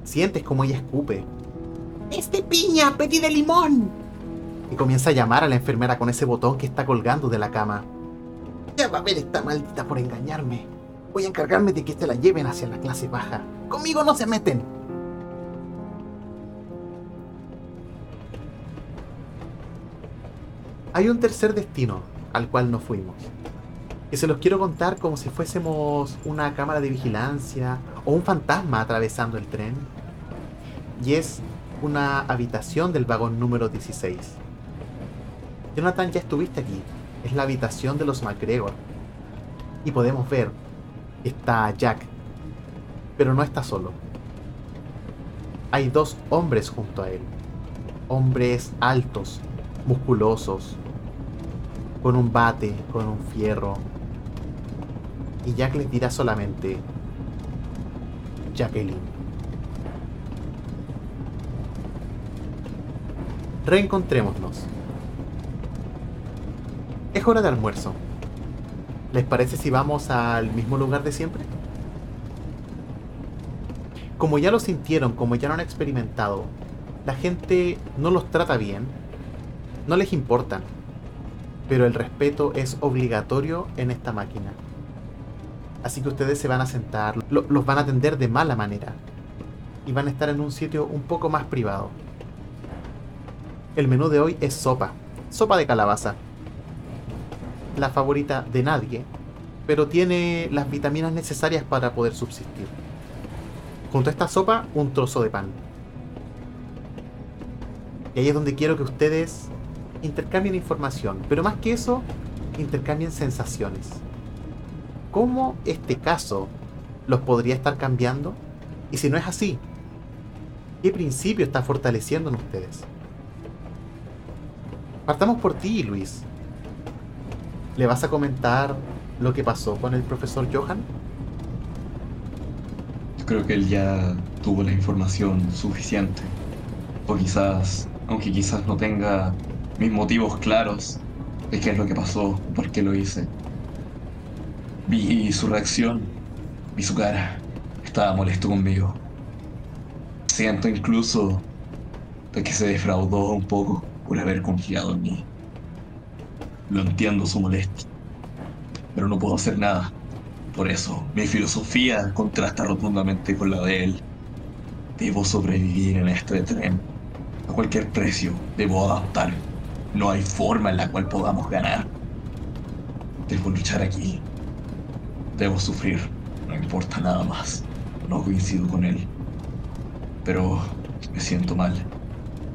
Sientes como ella escupe. ¡Este piña! ¡Pedí de limón! Y comienza a llamar a la enfermera con ese botón que está colgando de la cama. Ya va a ver esta maldita por engañarme. Voy a encargarme de que te la lleven hacia la clase baja. Conmigo no se meten. Hay un tercer destino al cual no fuimos. Que se los quiero contar como si fuésemos una cámara de vigilancia o un fantasma atravesando el tren. Y es una habitación del vagón número 16. Jonathan, ya estuviste aquí. Es la habitación de los MacGregor. y podemos ver está Jack, pero no está solo. Hay dos hombres junto a él, hombres altos, musculosos, con un bate, con un fierro. Y Jack les dirá solamente, Jacqueline. Reencontrémonos. Es hora de almuerzo. ¿Les parece si vamos al mismo lugar de siempre? Como ya lo sintieron, como ya lo han experimentado, la gente no los trata bien, no les importan, pero el respeto es obligatorio en esta máquina. Así que ustedes se van a sentar, los van a atender de mala manera y van a estar en un sitio un poco más privado. El menú de hoy es sopa, sopa de calabaza. La favorita de nadie, pero tiene las vitaminas necesarias para poder subsistir. Junto a esta sopa, un trozo de pan. Y ahí es donde quiero que ustedes intercambien información, pero más que eso, intercambien sensaciones. ¿Cómo este caso los podría estar cambiando? Y si no es así, ¿qué principio está fortaleciendo en ustedes? Partamos por ti, Luis. ¿Le vas a comentar lo que pasó con el profesor Johan? Yo creo que él ya tuvo la información suficiente. O quizás, aunque quizás no tenga mis motivos claros de qué es lo que pasó, por qué lo hice. Vi su reacción, vi su cara. Estaba molesto conmigo. Siento incluso de que se defraudó un poco por haber confiado en mí. Lo entiendo su molestia, pero no puedo hacer nada. Por eso, mi filosofía contrasta rotundamente con la de él. Debo sobrevivir en este tren. A cualquier precio, debo adaptar. No hay forma en la cual podamos ganar. Debo luchar aquí. Debo sufrir. No importa nada más. No coincido con él. Pero me siento mal.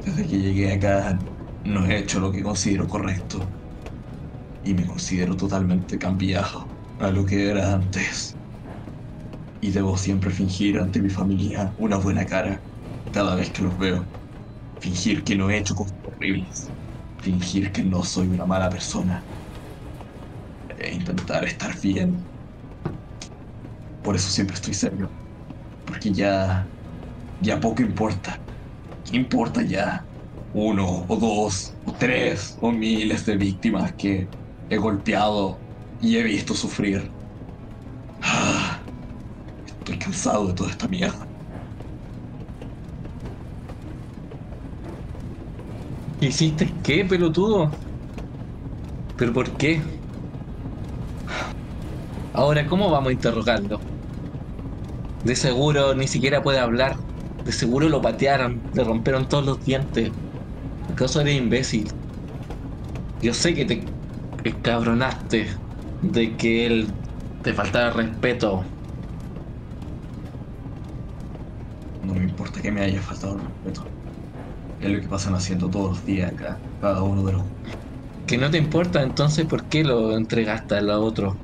Desde que llegué acá no he hecho lo que considero correcto. Y me considero totalmente cambiado a lo que era antes. Y debo siempre fingir ante mi familia una buena cara cada vez que los veo. Fingir que no he hecho cosas horribles. Fingir que no soy una mala persona. E intentar estar bien. Por eso siempre estoy serio. Porque ya... Ya poco importa. ¿Qué importa ya? Uno o dos o tres o miles de víctimas que he golpeado y he visto sufrir. Ah, estoy cansado de toda esta mierda. ¿Hiciste qué, pelotudo? ¿Pero por qué? Ahora, ¿cómo vamos a interrogarlo? De seguro ni siquiera puede hablar. De seguro lo patearon, le rompieron todos los dientes. ¿Acaso eres imbécil? Yo sé que te escabronaste de que él te faltara respeto. No me importa que me haya faltado respeto. Es lo que pasan haciendo todos los días acá, cada uno de los... Que no te importa, entonces ¿por qué lo entregaste a los otros?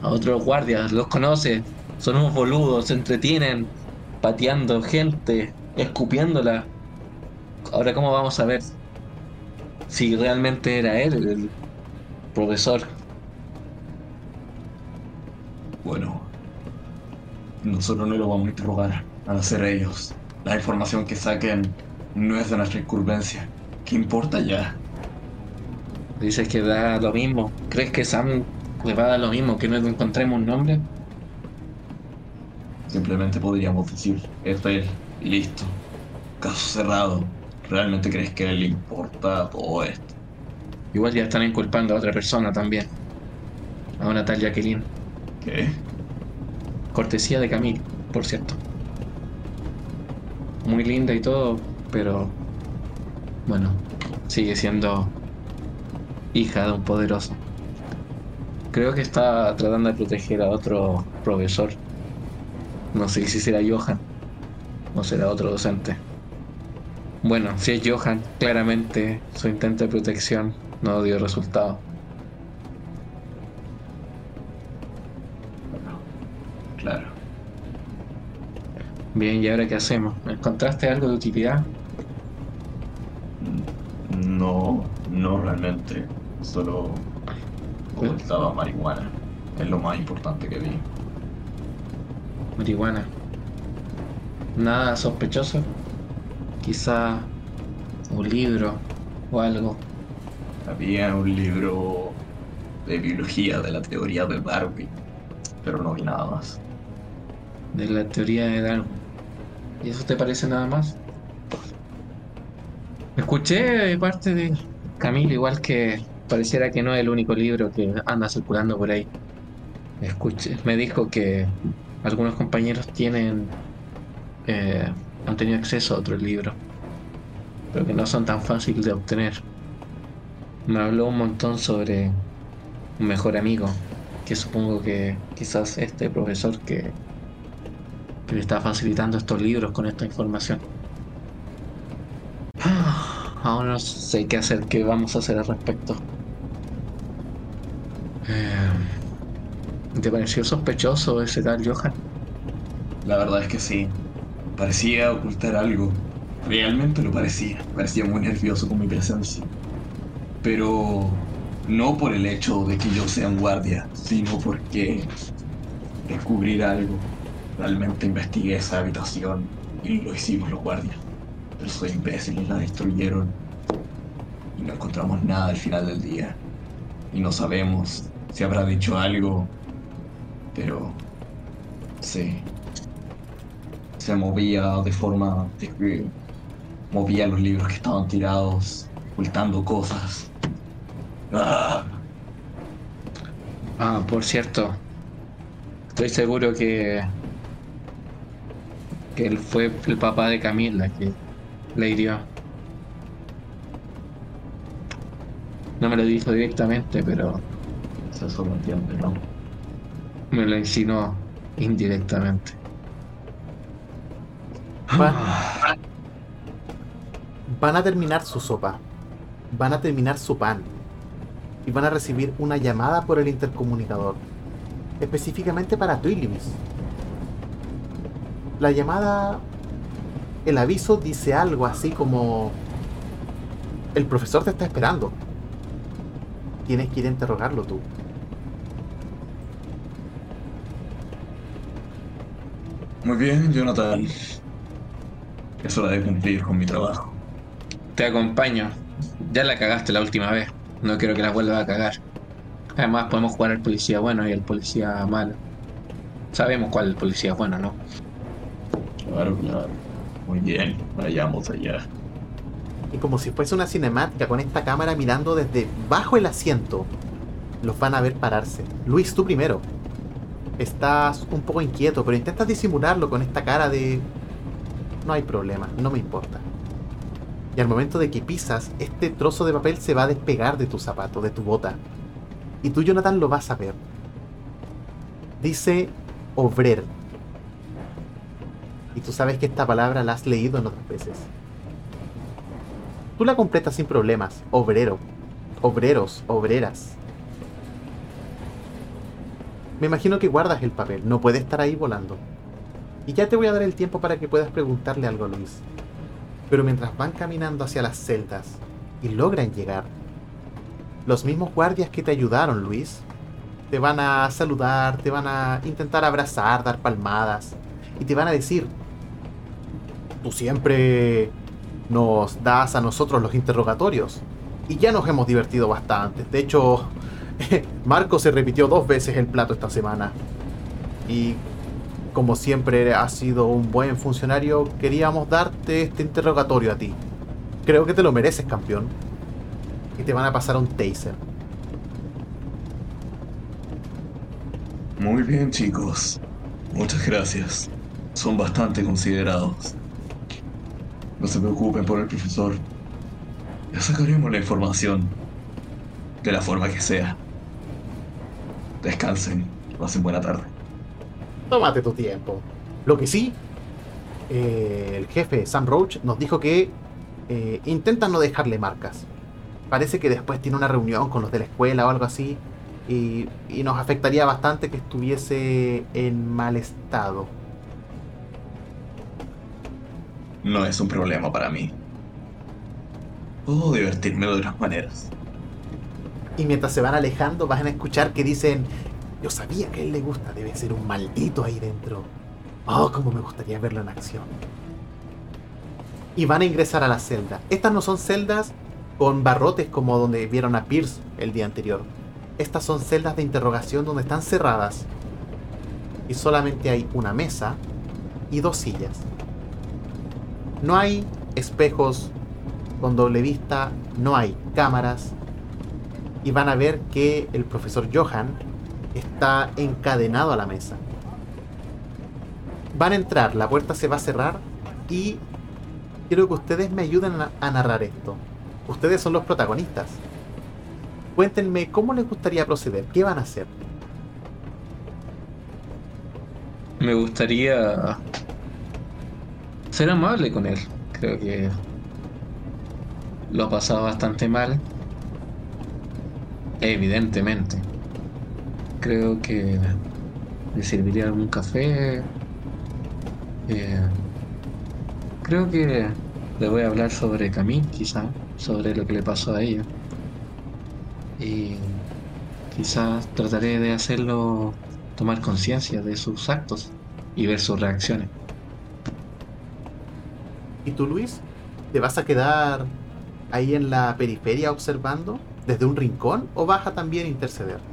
A otros guardias, los conoces, son unos boludos, se entretienen pateando gente, escupiéndola. Ahora, ¿cómo vamos a ver si realmente era él el profesor? Bueno, nosotros no lo vamos a interrogar, van a ser ellos. La información que saquen no es de nuestra incurvencia. ¿Qué importa ya? Dices que da lo mismo. ¿Crees que Sam le va a dar lo mismo que no encontremos un nombre? Simplemente podríamos decir, es él y listo. Caso cerrado. ¿Realmente crees que le importa todo esto? Igual ya están inculpando a otra persona también. A una tal Jacqueline. ¿Qué? Cortesía de Camille, por cierto. Muy linda y todo, pero bueno, sigue siendo hija de un poderoso. Creo que está tratando de proteger a otro profesor. No sé si será Johan o será otro docente. Bueno, si es Johan, claramente su intento de protección no dio resultado. Claro. Bien, ¿y ahora qué hacemos? ¿Encontraste algo de utilidad? No, no realmente. Solo estaba marihuana. Es lo más importante que vi. Marihuana. Nada sospechoso. Quizá un libro o algo. Había un libro de biología de la teoría de Darwin, pero no vi nada más. De la teoría de Darwin. ¿Y eso te parece nada más? Escuché parte de Camilo, igual que pareciera que no es el único libro que anda circulando por ahí. Escuché, me dijo que algunos compañeros tienen eh, han tenido acceso a otros libros, pero que no son tan fáciles de obtener. Me habló un montón sobre un mejor amigo, que supongo que quizás este profesor que, que le está facilitando estos libros con esta información. Aún no sé qué hacer, qué vamos a hacer al respecto. Eh, ¿Te pareció sospechoso ese tal Johan? La verdad es que sí. Parecía ocultar algo. Realmente lo parecía. Parecía muy nervioso con mi presencia. Pero no por el hecho de que yo sea un guardia, sino porque descubrir algo. Realmente investigué esa habitación y lo hicimos los guardias. Pero soy imbéciles la destruyeron. Y no encontramos nada al final del día. Y no sabemos si habrá dicho algo. Pero... Sí, se movía de forma de que movía los libros que estaban tirados, ocultando cosas. Ah. ah, por cierto, estoy seguro que que él fue el papá de Camila que le hirió. No me lo dijo directamente, pero eso lo entiende, ¿no? Me lo insinuó indirectamente. Van, a terminar su sopa. Van a terminar su pan. Y van a recibir una llamada por el intercomunicador. Específicamente para Twilibis. La llamada... El aviso dice algo así como... El profesor te está esperando. Tienes que ir a interrogarlo tú. Muy bien, Jonathan. Es hora de cumplir con mi trabajo. Te acompaño. Ya la cagaste la última vez. No quiero que la vuelva a cagar. Además podemos jugar al policía bueno y al policía malo. Sabemos cuál es el policía bueno, ¿no? Claro, claro. Muy bien, vayamos allá. Y como si fuese una cinemática con esta cámara mirando desde bajo el asiento, los van a ver pararse. Luis, tú primero. Estás un poco inquieto, pero intentas disimularlo con esta cara de no hay problema, no me importa. Y al momento de que pisas, este trozo de papel se va a despegar de tu zapato, de tu bota. Y tú, Jonathan, lo vas a ver. Dice obrer. Y tú sabes que esta palabra la has leído en otras veces. Tú la completas sin problemas. Obrero. Obreros, obreras. Me imagino que guardas el papel. No puede estar ahí volando. Y ya te voy a dar el tiempo para que puedas preguntarle algo a Luis. Pero mientras van caminando hacia las celdas y logran llegar, los mismos guardias que te ayudaron, Luis, te van a saludar, te van a intentar abrazar, dar palmadas y te van a decir, tú siempre nos das a nosotros los interrogatorios y ya nos hemos divertido bastante. De hecho, Marco se repitió dos veces el plato esta semana. Y como siempre has sido un buen funcionario, queríamos darte este interrogatorio a ti. Creo que te lo mereces, campeón. Y te van a pasar un taser. Muy bien, chicos. Muchas gracias. Son bastante considerados. No se preocupen por el profesor. Ya sacaremos la información. De la forma que sea. Descansen. Pasen buena tarde tómate tu tiempo. Lo que sí, eh, el jefe Sam Roach nos dijo que eh, intentan no dejarle marcas. Parece que después tiene una reunión con los de la escuela o algo así. Y, y nos afectaría bastante que estuviese en mal estado. no es un problema para mí. Puedo divertirme de otras maneras. Y mientras se van alejando, van a escuchar que dicen: Yo sabía que a él le gusta, debe ser un maldito ahí dentro. Oh, cómo me gustaría verlo en acción. Y van a ingresar a la celda. Estas no son celdas con barrotes como donde vieron a Pierce el día anterior. Estas son celdas de interrogación donde están cerradas. Y solamente hay una mesa y dos sillas. No hay espejos con doble vista, no hay cámaras. Y van a ver que el profesor Johan está encadenado a la mesa. Van a entrar, la puerta se va a cerrar y quiero que ustedes me ayuden a, narrar esto. Ustedes son los protagonistas. Cuéntenme cómo les gustaría proceder, qué van a hacer. Me gustaría ser amable con él. Creo que lo ha pasado bastante mal. Evidentemente. Creo que le serviría algún café. Eh, creo que le voy a hablar sobre Camille, quizá, sobre lo que le pasó a ella. Y quizás trataré de hacerlo tomar conciencia de sus actos y ver sus reacciones. ¿Y tú, Luis? ¿Te vas a quedar ahí en la periferia observando desde un rincón o vas a también interceder?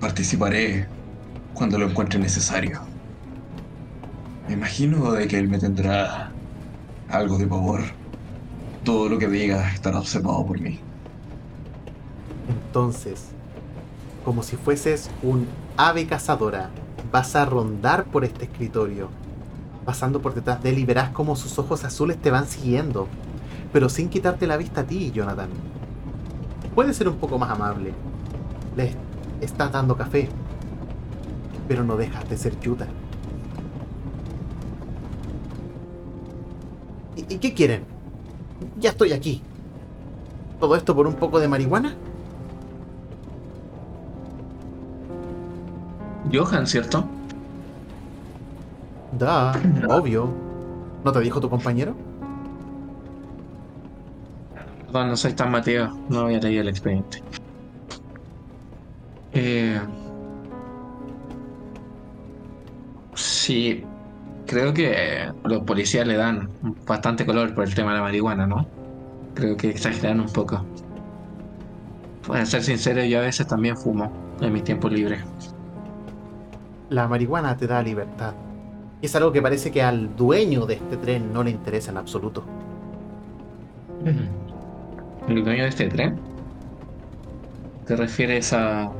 Participaré cuando lo encuentre necesario. Me imagino de que él me tendrá algo de pavor. Todo lo que diga estará observado por mí. Entonces, como si fueses un ave cazadora, vas a rondar por este escritorio, pasando por detrás de él y verás como sus ojos azules te van siguiendo, pero sin quitarte la vista a ti, Jonathan. Puede ser un poco más amable. Le estás dando café, pero no dejas de ser Yuta. ¿Y, ¿Y qué quieren? Ya estoy aquí. ¿Todo esto por un poco de marihuana? Johan, ¿cierto? Da, obvio. ¿No te dijo tu compañero? Perdón, no soy tan Mateo, no había leído el expediente. Eh, sí, creo que los policías le dan bastante color por el tema de la marihuana, ¿no? Creo que exageran un poco. Para ser sincero, yo a veces también fumo en mi tiempo libre. La marihuana te da libertad. Y es algo que parece que al dueño de este tren no le interesa en absoluto. ¿El dueño de este tren? ¿Te refieres a...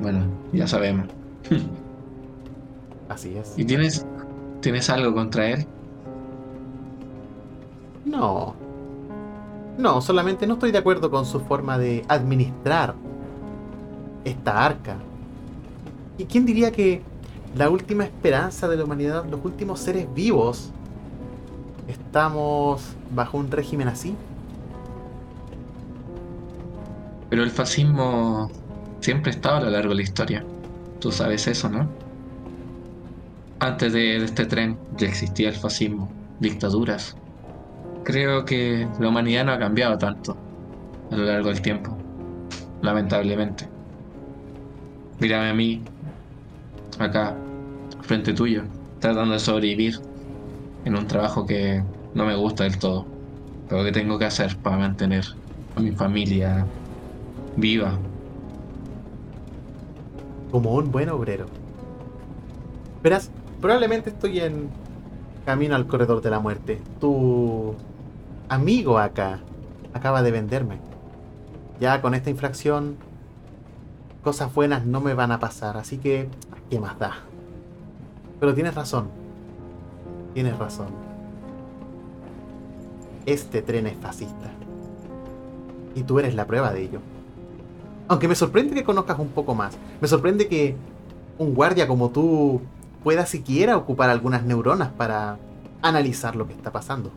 Bueno, ya sabemos. Así es. ¿Y tienes, tienes algo contra él? No. No, solamente no estoy de acuerdo con su forma de administrar esta arca. ¿Y quién diría que la última esperanza de la humanidad, los últimos seres vivos, estamos bajo un régimen así? Pero el fascismo siempre ha estado a lo largo de la historia. Tú sabes eso, ¿no? Antes de, de este tren ya existía el fascismo, dictaduras. Creo que la humanidad no ha cambiado tanto a lo largo del tiempo, lamentablemente. Mírame a mí, acá, frente tuyo, tratando de sobrevivir en un trabajo que no me gusta del todo, pero que tengo que hacer para mantener a mi familia viva. Como un buen obrero. Verás, probablemente estoy en camino al corredor de la muerte. Tu amigo acá acaba de venderme. Ya con esta infracción, cosas buenas no me van a pasar, así que, ¿qué más da? Pero tienes razón. Tienes razón. Este tren es fascista. Y tú eres la prueba de ello. Aunque me sorprende que conozcas un poco más. Me sorprende que un guardia como tú pueda siquiera ocupar algunas neuronas para analizar lo que está pasando.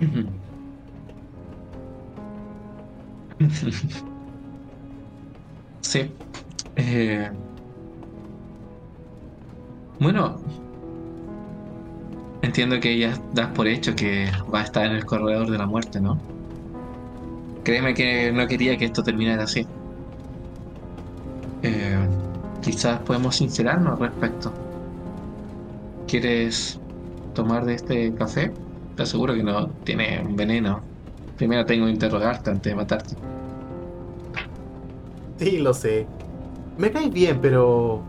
Sí. Eh, bueno, Entiendo que ya das por hecho que va a estar en el corredor de la muerte, ¿no? Créeme que no quería que esto terminara así. Eh, quizás podemos sincerarnos al respecto. ¿Quieres tomar de este café? Te aseguro que no tiene veneno. Primero tengo que interrogarte antes de matarte. Sí, lo sé. Me caes bien, pero.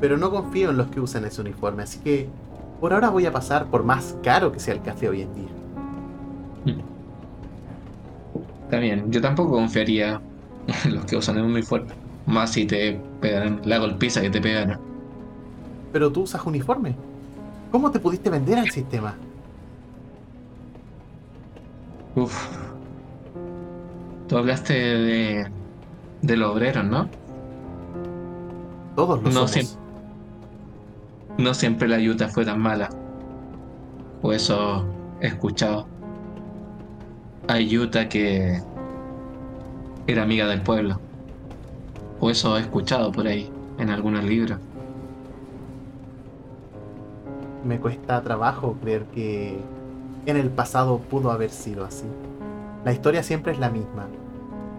Pero no confío en los que usan ese uniforme, así que. Por ahora voy a pasar por más caro que sea el café hoy en día. Está bien, yo tampoco confiaría en los que usan el uniforme. Más si te pegan la golpiza que te pegan. Pero tú usas uniforme. ¿Cómo te pudiste vender al sistema? Uf. Tú hablaste de. de los obreros, ¿no? Todos lo No somos. siempre. No siempre la ayuda fue tan mala. O eso he escuchado. Hay Yuta que era amiga del pueblo. O eso he escuchado por ahí, en algunos libros. Me cuesta trabajo creer que en el pasado pudo haber sido así. La historia siempre es la misma.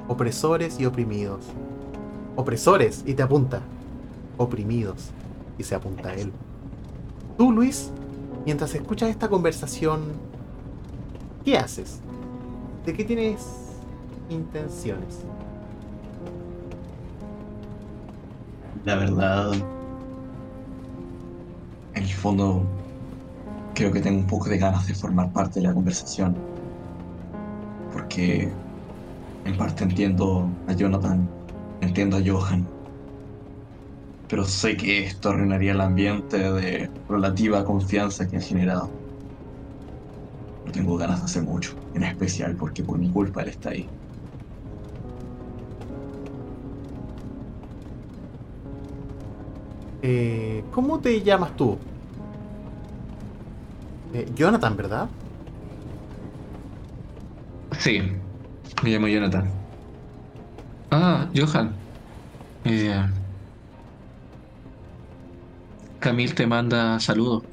Opresores y oprimidos. Opresores y te apunta. Oprimidos y se apunta a él. Tú, Luis, mientras escuchas esta conversación, ¿qué haces? ¿De qué tienes intenciones? La verdad, en el fondo, creo que tengo un poco de ganas de formar parte de la conversación. Porque en parte entiendo a Jonathan, entiendo a Johan. Pero sé que esto arruinaría el ambiente de relativa confianza que ha generado. No tengo ganas de hacer mucho, en especial porque por mi culpa él está ahí. Eh, ¿Cómo te llamas tú? Eh, Jonathan, ¿verdad? Sí, me llamo Jonathan. Ah, Johan. Eh, Camil te manda saludos.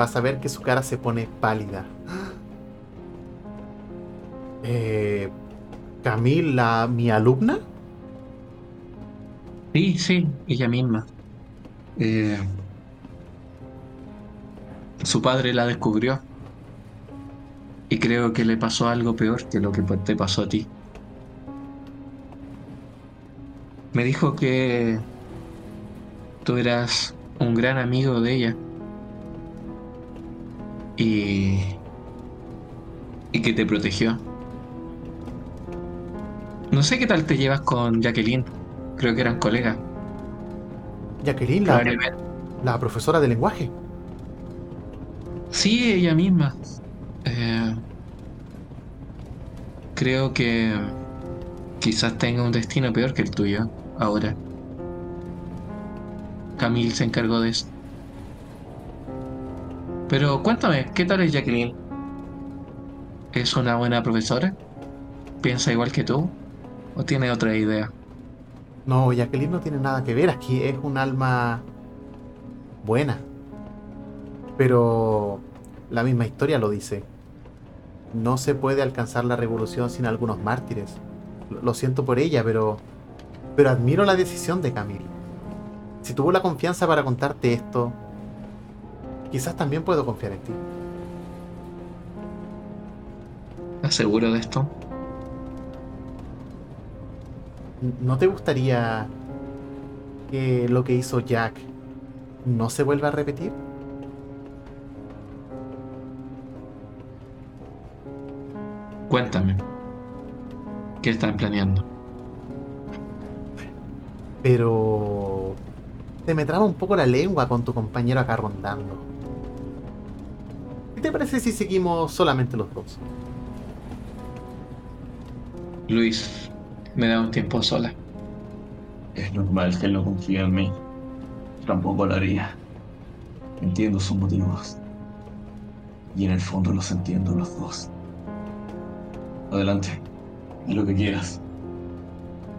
vas a ver que su cara se pone pálida. Eh, Camila, mi alumna. Sí, sí, ella misma. Eh, su padre la descubrió. Y creo que le pasó algo peor que lo que te pasó a ti. Me dijo que tú eras un gran amigo de ella. Y... Y que te protegió. No sé qué tal te llevas con Jacqueline. Creo que eran colegas. Jacqueline, la, profesora de lenguaje. Sí, ella misma. Eh, creo que quizás tenga un destino peor que el tuyo ahora. Camille se encargó de eso. Pero cuéntame, ¿qué tal es Jacqueline? ¿Es una buena profesora? ¿Piensa igual que tú? ¿O tiene otra idea? No, Jacqueline no tiene nada que ver. Aquí es un alma buena. Pero la misma historia lo dice. No se puede alcanzar la revolución sin algunos mártires. Lo- siento por ella, pero pero admiro la decisión de Camille. Si tuvo la confianza para contarte esto, quizás también puedo confiar en ti. ¿Estás seguro de esto? ¿No te gustaría que lo que hizo Jack no se vuelva a repetir? Cuéntame. ¿Qué están planeando? Pero te me traba un poco la lengua con tu compañero acá rondando. ¿Qué te parece si seguimos solamente los dos? Luis, me da un tiempo sola. Es normal que él no confíe en mí. Tampoco lo haría. Entiendo sus motivos. Y en el fondo los entiendo los dos. Adelante. Haz lo que quieras.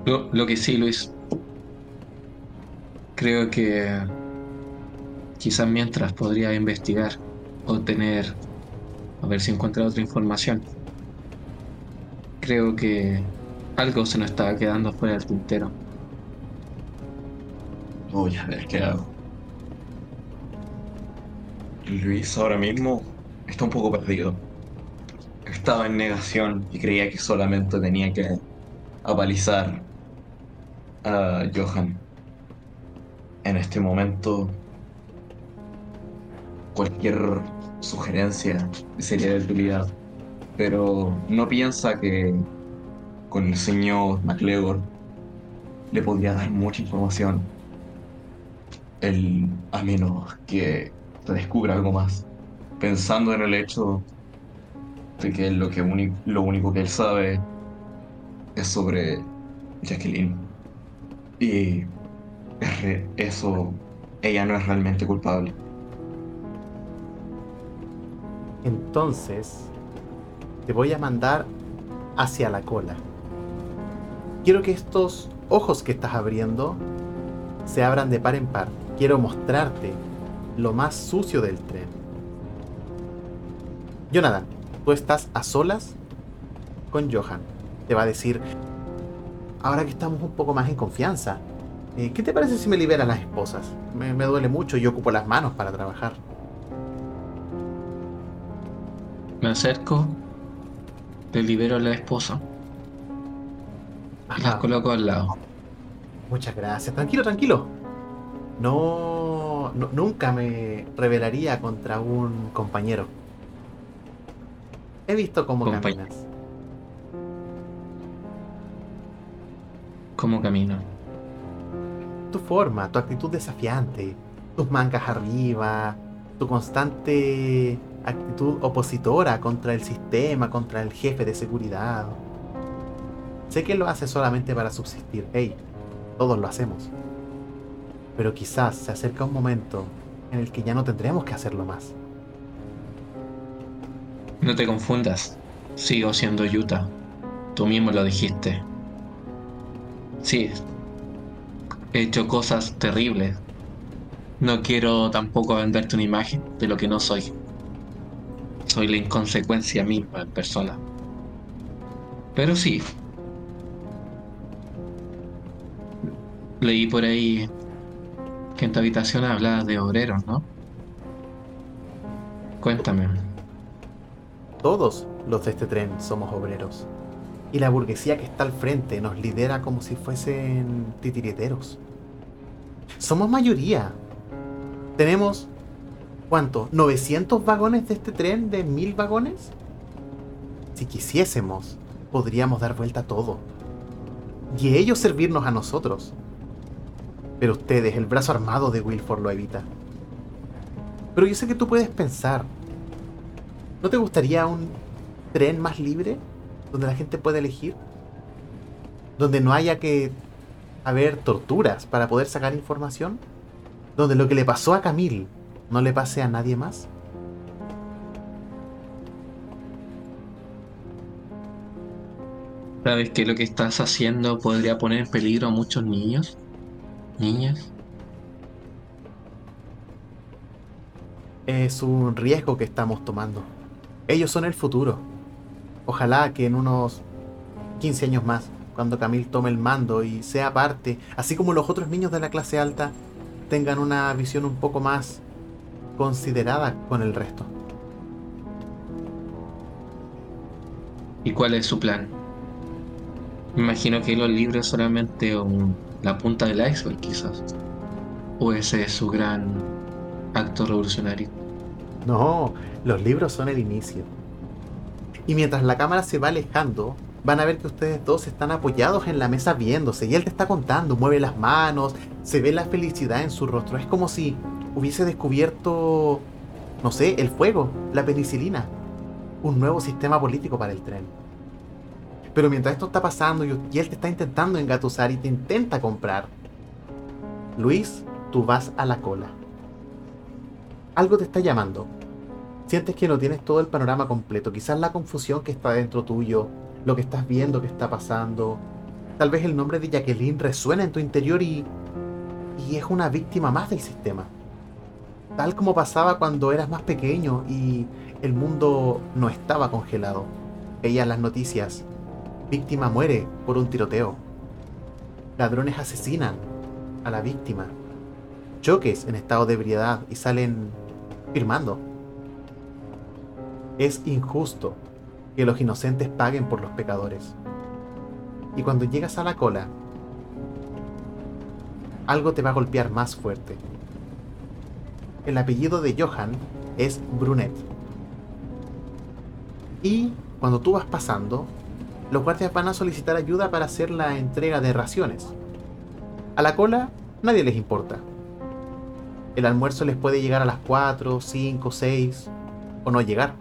Lo, lo que sí, Luis. Creo que Quizás mientras podría investigar o tener, a ver si encuentra otra información. Creo que algo se nos estaba quedando fuera del tintero. Voy a ver qué hago. Luis ahora mismo está un poco perdido. Estaba en negación y creía que solamente tenía que apalizar a Johan. En este momento, cualquier sugerencia sería de utilidad, pero no piensa que con el señor MacLeod le podría dar mucha información. El, a menos que se descubra algo más. Pensando en el hecho de que lo, que lo único que él sabe es sobre Jacqueline. Y eso, ella no es realmente culpable. Entonces, te voy a mandar hacia la cola. Quiero que estos ojos que estás abriendo se abran de par en par. Quiero mostrarte lo más sucio del tren. Jonathan, tú estás a solas con Johan. Te va a decir, ahora que estamos un poco más en confianza, eh, ¿qué te parece si me liberas las esposas? Me, duele mucho y ocupo las manos para trabajar. Me acerco, le libero a la esposa las coloco al lado. Muchas gracias. Tranquilo, tranquilo. No, nunca me rebelaría contra un compañero. He visto cómo caminas. ¿Cómo camino? Tu forma, tu actitud desafiante, tus mangas arriba, tu constante actitud opositora contra el sistema, contra el jefe de seguridad. Sé que lo hace solamente para subsistir. Hey, todos lo hacemos. Pero quizás se acerca un momento en el que ya no tendremos que hacerlo más. No te confundas. Sigo siendo Yuta. Tú mismo lo dijiste. Sí. He hecho cosas terribles. No quiero tampoco venderte una imagen de lo que no soy. Soy la inconsecuencia misma en persona. Pero sí. Leí por ahí que en tu habitación hablas de obreros, ¿no? Cuéntame. Todos los de este tren somos obreros. Y la burguesía que está al frente nos lidera como si fuesen titiriteros. Somos mayoría. Tenemos ¿cuánto? ¿900 vagones de este tren de 1000 vagones? Si quisiésemos, podríamos dar vuelta a todo. Y ellos servirnos a nosotros. Pero ustedes, el brazo armado de Wilford lo evita. Pero yo sé que tú puedes pensar. ¿No te gustaría un tren más libre? Donde la gente pueda elegir. Donde no haya que haber torturas para poder sacar información. Donde lo que le pasó a Camille no le pase a nadie más? ¿Sabes que lo que estás haciendo podría poner en peligro a muchos niños? ¿Niñas? Es un riesgo que estamos tomando. Ellos son el futuro. Ojalá que en unos 15 años más, cuando Camille tome el mando y sea parte, así como los otros niños de la clase alta, tengan una visión un poco más considerada con el resto. ¿Y cuál es su plan? imagino que los libros solamente la punta del iceberg, quizás. ¿O ese es su gran acto revolucionario? No, los libros son el inicio. Y mientras la cámara se va alejando, van a ver que ustedes dos están apoyados en la mesa viéndose y él te está contando, mueve las manos, se ve la felicidad en su rostro. Es como si hubiese descubierto, no sé, el fuego, la penicilina, un nuevo sistema político para el tren. Pero mientras esto está pasando y él te está intentando engatusar y te intenta comprar, Luis, tú vas a la cola. Algo te está llamando. Sientes que no tienes todo el panorama completo, quizás la confusión que está dentro tuyo, lo que estás viendo que está pasando. Tal vez el nombre de Jacqueline resuena en tu interior y, es una víctima más del sistema. Tal como pasaba cuando eras más pequeño y el mundo no estaba congelado. Veías las noticias. Víctima muere por un tiroteo. Ladrones asesinan a la víctima. Choques en estado de ebriedad y salen firmando. Es injusto que los inocentes paguen por los pecadores. Y cuando llegas a la cola, algo te va a golpear más fuerte. El apellido de Johan es Brunet. Y cuando tú vas pasando, los guardias van a solicitar ayuda para hacer la entrega de raciones. A la cola nadie les importa. El almuerzo les puede llegar a las 4, 5, 6 o no llegar.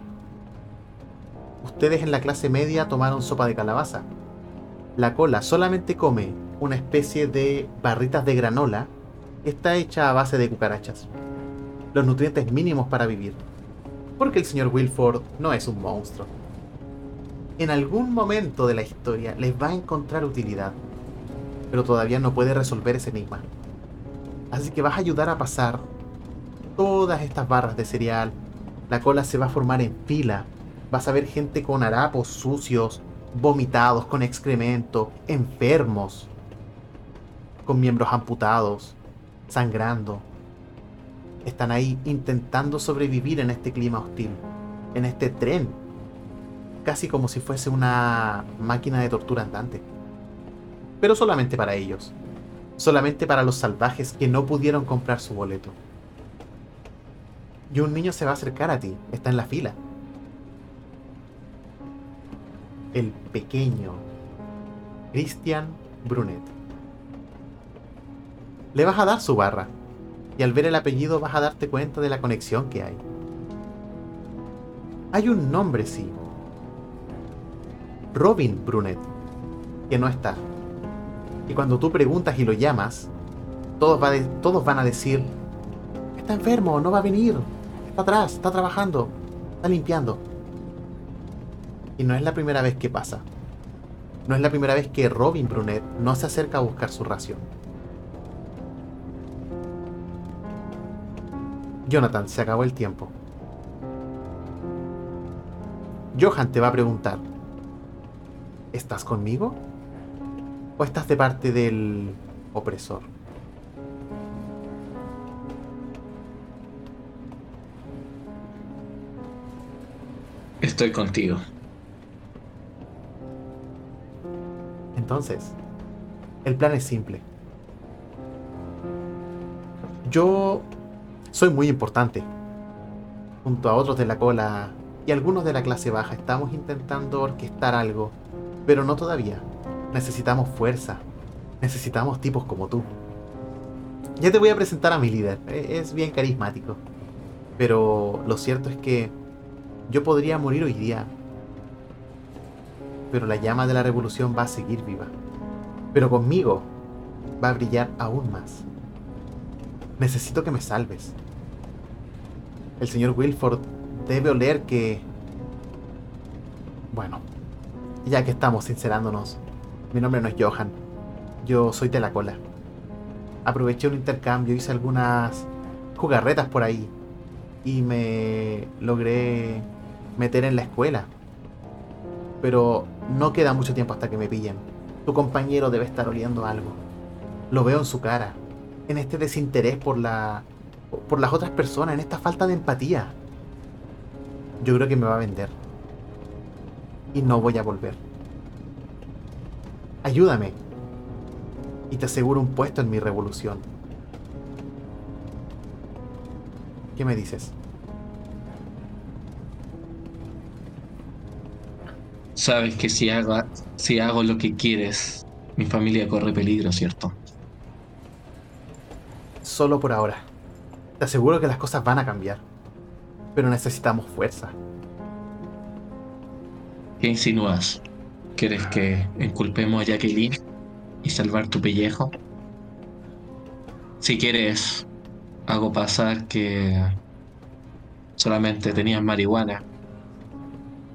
Ustedes en la clase media tomaron sopa de calabaza. La cola solamente come una especie de barritas de granola que está hecha a base de cucarachas. Los nutrientes mínimos para vivir. Porque el señor Wilford no es un monstruo en algún momento de la historia les va a encontrar utilidad, pero todavía no puede resolver ese enigma. Así que vas a ayudar a pasar todas estas barras de cereal, la cola se va a formar en fila, vas a ver gente con harapos sucios, vomitados, con excremento, enfermos, con miembros amputados, sangrando. Están ahí intentando sobrevivir en este clima hostil, en este tren casi como si fuese una máquina de tortura andante. Pero solamente para ellos. Solamente para los salvajes que no pudieron comprar su boleto. Y un niño se va a acercar a ti, está en la fila. El pequeño Christian Brunet. Le vas a dar su barra, y al ver el apellido vas a darte cuenta de la conexión que hay. Hay un nombre, sí, Robin Brunet, que no está. Y cuando tú preguntas y lo llamas, todos, todos van a decir, está enfermo, no va a venir, está atrás, está trabajando, está limpiando. Y no es la primera vez que pasa. No es la primera vez que Robin Brunet no se acerca a buscar su ración. Jonathan, se acabó el tiempo. Johan te va a preguntar, ¿Estás conmigo? ¿O estás de parte del opresor? Estoy contigo. Entonces, el plan es simple. Yo soy muy importante. Junto a otros de la cola y algunos de la clase baja estamos intentando orquestar algo pero no todavía. Necesitamos fuerza. Necesitamos tipos como tú. Ya te voy a presentar a mi líder. E-, es bien carismático. Pero lo cierto es que yo podría morir hoy día. Pero la llama de la revolución va a seguir viva. Pero conmigo va a brillar aún más. Necesito que me salves. El señor Wilford debe oler que... Bueno, ya que estamos sincerándonos, mi nombre no es Johan. Yo soy de la cola. Aproveché un intercambio, hice algunas jugarretas por ahí y me logré meter en la escuela. Pero no queda mucho tiempo hasta que me pillen. Tu compañero debe estar oliendo algo. Lo veo en su cara, en este desinterés por la por las otras personas, en esta falta de empatía. Yo creo que me va a vender y no voy a volver. Ayúdame y te aseguro un puesto en mi revolución. ¿Qué me dices? Sabes que si hago, si hago lo que quieres, mi familia corre peligro, ¿cierto? Solo por ahora. Te aseguro que las cosas van a cambiar. Pero necesitamos fuerza. ¿Qué insinúas? ¿Quieres que enculpemos a Jacqueline y salvar tu pellejo? Si quieres, hago pasar que solamente tenías marihuana.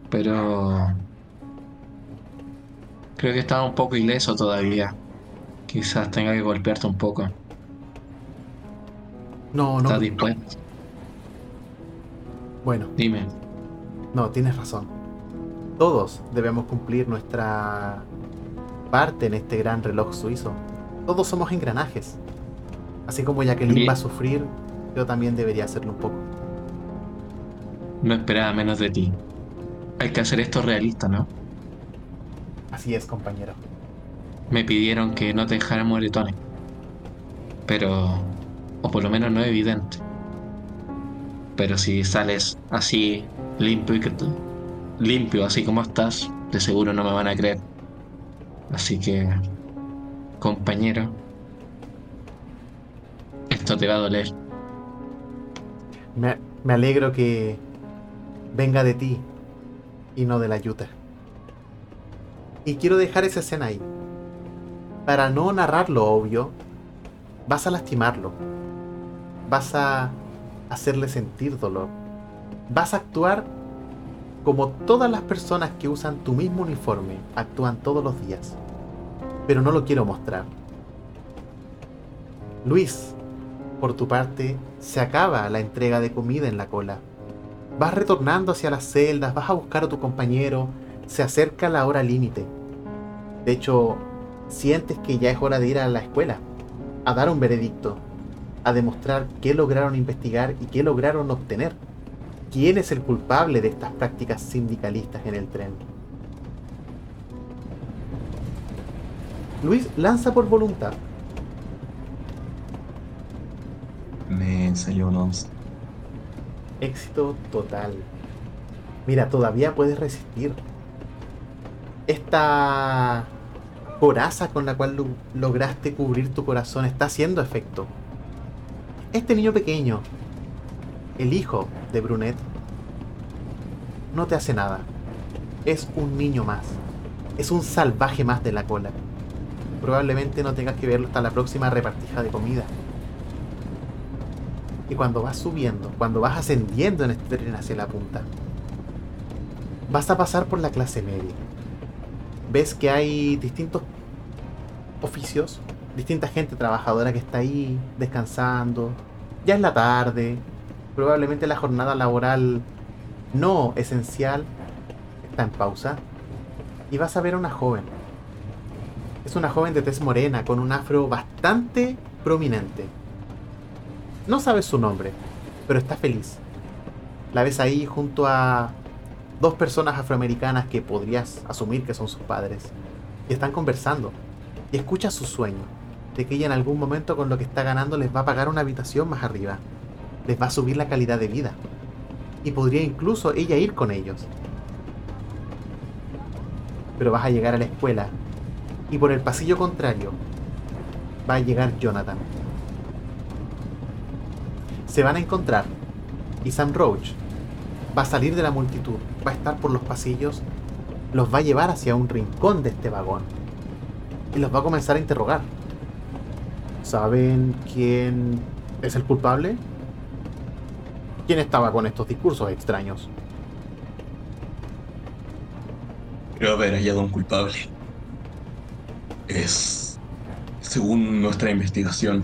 Pero creo que estaba un poco ileso todavía. Quizás tenga que golpearte un poco. No, no. ¿Estás dispuesto? Bueno, Dime. no, tienes razón. Todos debemos cumplir nuestra parte en este gran reloj suizo. Todos somos engranajes. Así como Jacqueline Bien. va a sufrir, yo también debería hacerlo un poco. No esperaba menos de ti. Hay que hacer esto realista, ¿no? Así es, compañero. Me pidieron que no te dejara moretones. Pero... O por lo menos no evidente. Pero si sales así, limpio y que tú- limpio así como estás, de seguro no me van a creer. Así que... Compañero... Esto te va a doler. Me, me alegro que venga de ti y no de la Yuta. Y quiero dejar esa escena ahí. Para no narrar lo obvio, vas a lastimarlo. Vas a hacerle sentir dolor. Vas a actuar como todas las personas que usan tu mismo uniforme actúan todos los días. Pero no lo quiero mostrar. Luis, por tu parte, se acaba la entrega de comida en la cola. Vas retornando hacia las celdas, vas a buscar a tu compañero, se acerca la hora límite. De hecho, sientes que ya es hora de ir a la escuela, a dar un veredicto, a demostrar qué lograron investigar y qué lograron obtener. ¿Quién es el culpable de estas prácticas sindicalistas en el tren? Luis lanza por voluntad. Me salió un 11. Éxito total. Mira, todavía puedes resistir. Esta coraza con la cual lo- lograste cubrir tu corazón está haciendo efecto. Este niño pequeño, el hijo de Brunet, no te hace nada. Es un niño más. Es un salvaje más de la cola. Probablemente no tengas que verlo hasta la próxima repartija de comida. Y cuando vas subiendo, cuando vas ascendiendo en este tren hacia la punta, vas a pasar por la clase media. Ves que hay distintos oficios, distinta gente trabajadora que está ahí descansando. Ya es la tarde, probablemente la jornada laboral no esencial está en pausa. Y vas a ver a una joven. Es una joven de tez morena con un afro bastante prominente. No sabes su nombre, pero está feliz. La ves ahí junto a dos personas afroamericanas que podrías asumir que son sus padres. Y están conversando. Y escuchas su sueño. De que ella en algún momento con lo que está ganando les va a pagar una habitación más arriba. Les va a subir la calidad de vida. Y podría incluso ella ir con ellos. Pero vas a llegar a la escuela. Y por el pasillo contrario va a llegar Jonathan se van a encontrar y Sam Roach va a salir de la multitud, va a estar por los pasillos, los va a llevar hacia un rincón de este vagón y los va a comenzar a interrogar. ¿Saben quién es el culpable? ¿Quién estaba con estos discursos extraños? Creo haber hallado un culpable. Es, según nuestra investigación,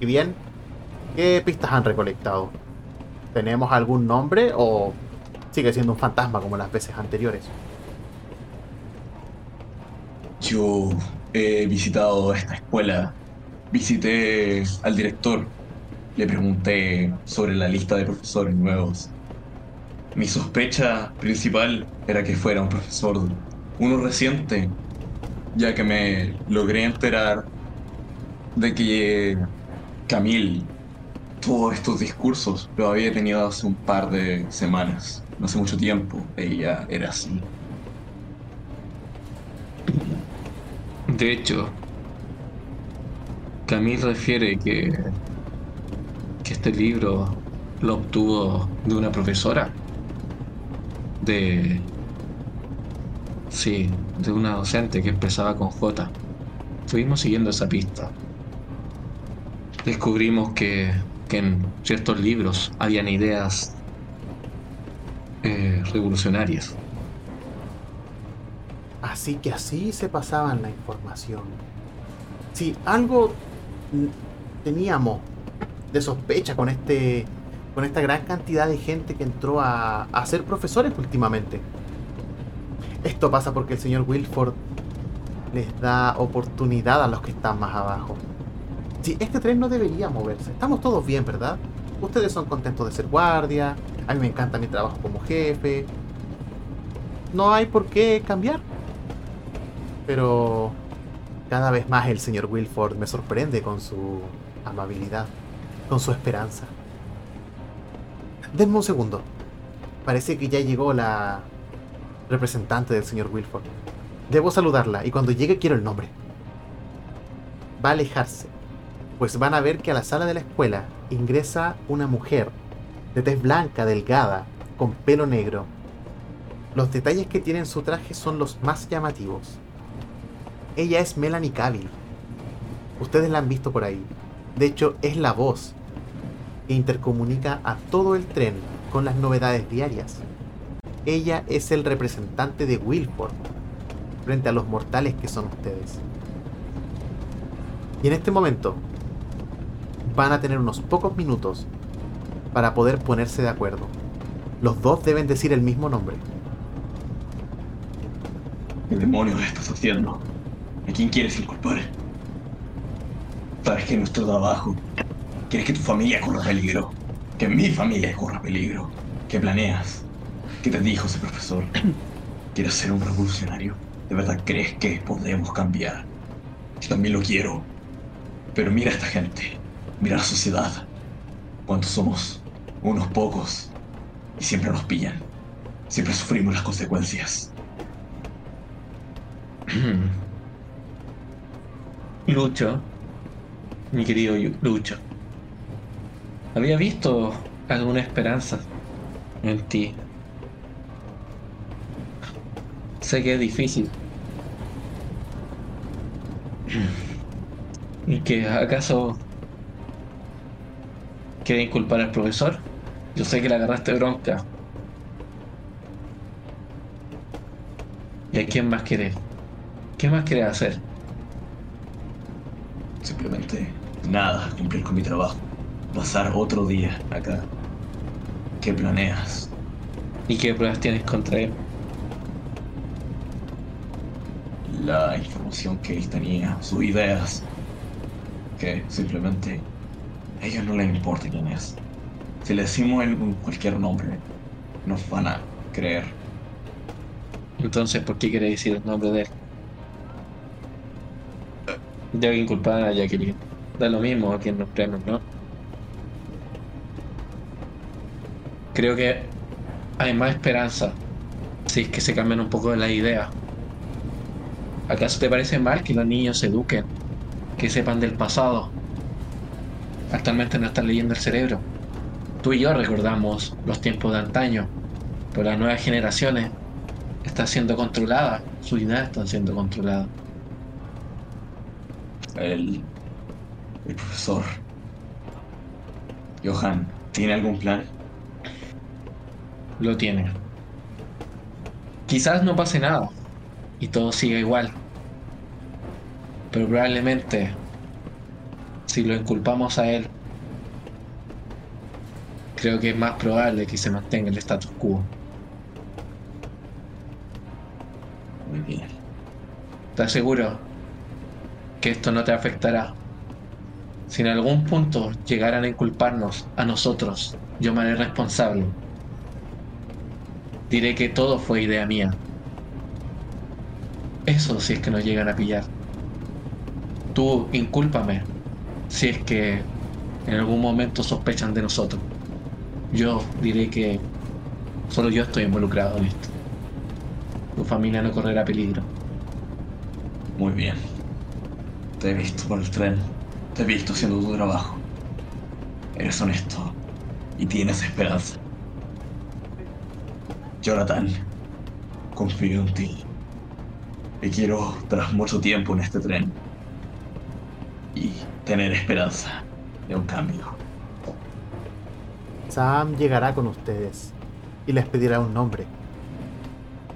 Y bien, ¿qué pistas han recolectado? ¿Tenemos algún nombre o sigue siendo un fantasma como las veces anteriores? yo he visitado esta escuela. Visité al director. Le pregunté sobre la lista de profesores nuevos. Mi sospecha principal era que fuera un profesor, uno reciente, ya que me logré enterar de que Camille, todos estos discursos, los había tenido hace un par de semanas, no hace mucho tiempo. Ella era así. De hecho, Camille refiere que, que este libro lo obtuvo de una profesora. De... Sí, de una docente que empezaba con J. Fuimos siguiendo esa pista. Descubrimos que, que en ciertos libros habían ideas eh, revolucionarias. Así que así se pasaban la información. Si algo teníamos de sospecha con este con esta gran cantidad de gente que entró a, a ser profesores últimamente. Esto pasa porque el señor Wilford les da oportunidad a los que están más abajo. Sí, este tren no debería moverse. Estamos todos bien, ¿verdad? Ustedes son contentos de ser guardia. A mí me encanta mi trabajo como jefe. No hay por qué cambiar. Pero cada vez más el señor Wilford me sorprende con su amabilidad, con su esperanza. Denme un segundo. Parece que ya llegó la representante del señor Wilford. Debo saludarla y cuando llegue quiero el nombre. Va a alejarse, pues van a ver que a la sala de la escuela ingresa una mujer de tez blanca, delgada, con pelo negro. Los detalles que tiene en su traje son los más llamativos. Ella es Melanie Cavill. Ustedes la han visto por ahí. De hecho, es la voz que intercomunica a todo el tren con las novedades diarias. Ella es el representante de Wilford frente a los mortales que son ustedes. Y en este momento van a tener unos pocos minutos para poder ponerse de acuerdo. Los dos deben decir el mismo nombre. ¿Qué demonios estás haciendo? ¿A quién quieres inculpar? Sabes que nuestro trabajo. ¿Quieres que tu familia corra peligro? Que mi familia corra peligro. ¿Qué planeas? ¿Qué te dijo ese profesor? ¿Quieres ser un revolucionario? ¿De verdad crees que podemos cambiar? Yo también lo quiero. Pero mira a esta gente. Mira a la sociedad. ¿Cuántos somos? Unos pocos. Y siempre nos pillan. Siempre sufrimos las consecuencias. Lucho, mi querido Lucho, había visto alguna esperanza en ti. Sé que es difícil. ¿Y que acaso quiere inculpar al profesor? Yo sé que le agarraste bronca. ¿Y a quién más quiere? ¿Qué más quiere hacer? Simplemente nada, cumplir con mi trabajo. Pasar otro día acá. ¿Qué planeas? ¿Y qué pruebas tienes contra él? La información que él tenía, sus ideas. Que simplemente a ellos no les importa quién es. Si le decimos el- cualquier nombre, nos van a creer. Entonces, ¿por qué quiere decir el nombre de él? Debe inculpar a Jacqueline. Da lo mismo a quien nos creemos, ¿no? Creo que hay más esperanza si es que se cambian un poco de la idea. ¿Acaso te parece mal que los niños se eduquen? Que sepan del pasado. Actualmente no están leyendo el cerebro. Tú y yo recordamos los tiempos de antaño, pero las nuevas generaciones están siendo controladas, sus ideas están siendo controladas. El, el profesor. Johan, ¿tiene algún plan? Lo tiene. Quizás no pase nada y todo siga igual, pero probablemente si lo inculpamos a él, creo que es más probable que se mantenga el status quo. Muy bien. Te aseguro que esto no te afectará. Si en algún punto llegaran a inculparnos a nosotros, yo me haré responsable. Diré que todo fue idea mía. Eso si es que nos llegan a pillar. Tú incúlpame si es que en algún momento sospechan de nosotros. Yo diré que solo yo estoy involucrado en esto. Tu familia no correrá peligro. Muy bien. Te he visto por el tren. Te he visto haciendo tu trabajo. Eres honesto. Y tienes esperanza. Jonathan, confío en ti. Y quiero, tras mucho tiempo en este tren, y tener esperanza de un cambio. Sam llegará con ustedes y les pedirá un nombre.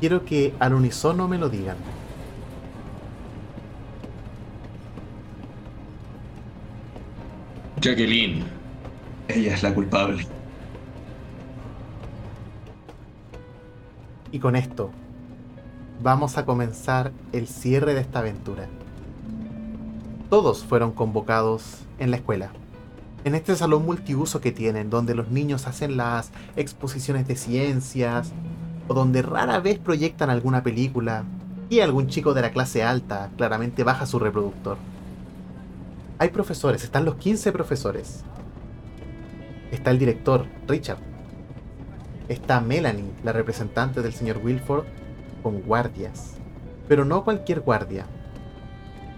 Quiero que al unísono me lo digan. Jacqueline. Ella es la culpable. Y con esto, vamos a comenzar el cierre de esta aventura. Todos fueron convocados en la escuela, en este salón multiuso que tienen, donde los niños hacen las exposiciones de ciencias, o donde rara vez proyectan alguna película, y algún chico de la clase alta claramente baja su reproductor. Hay profesores, están los 15 profesores. Está el director, Richard. Está Melanie, la representante del señor Wilford, con guardias. Pero no cualquier guardia.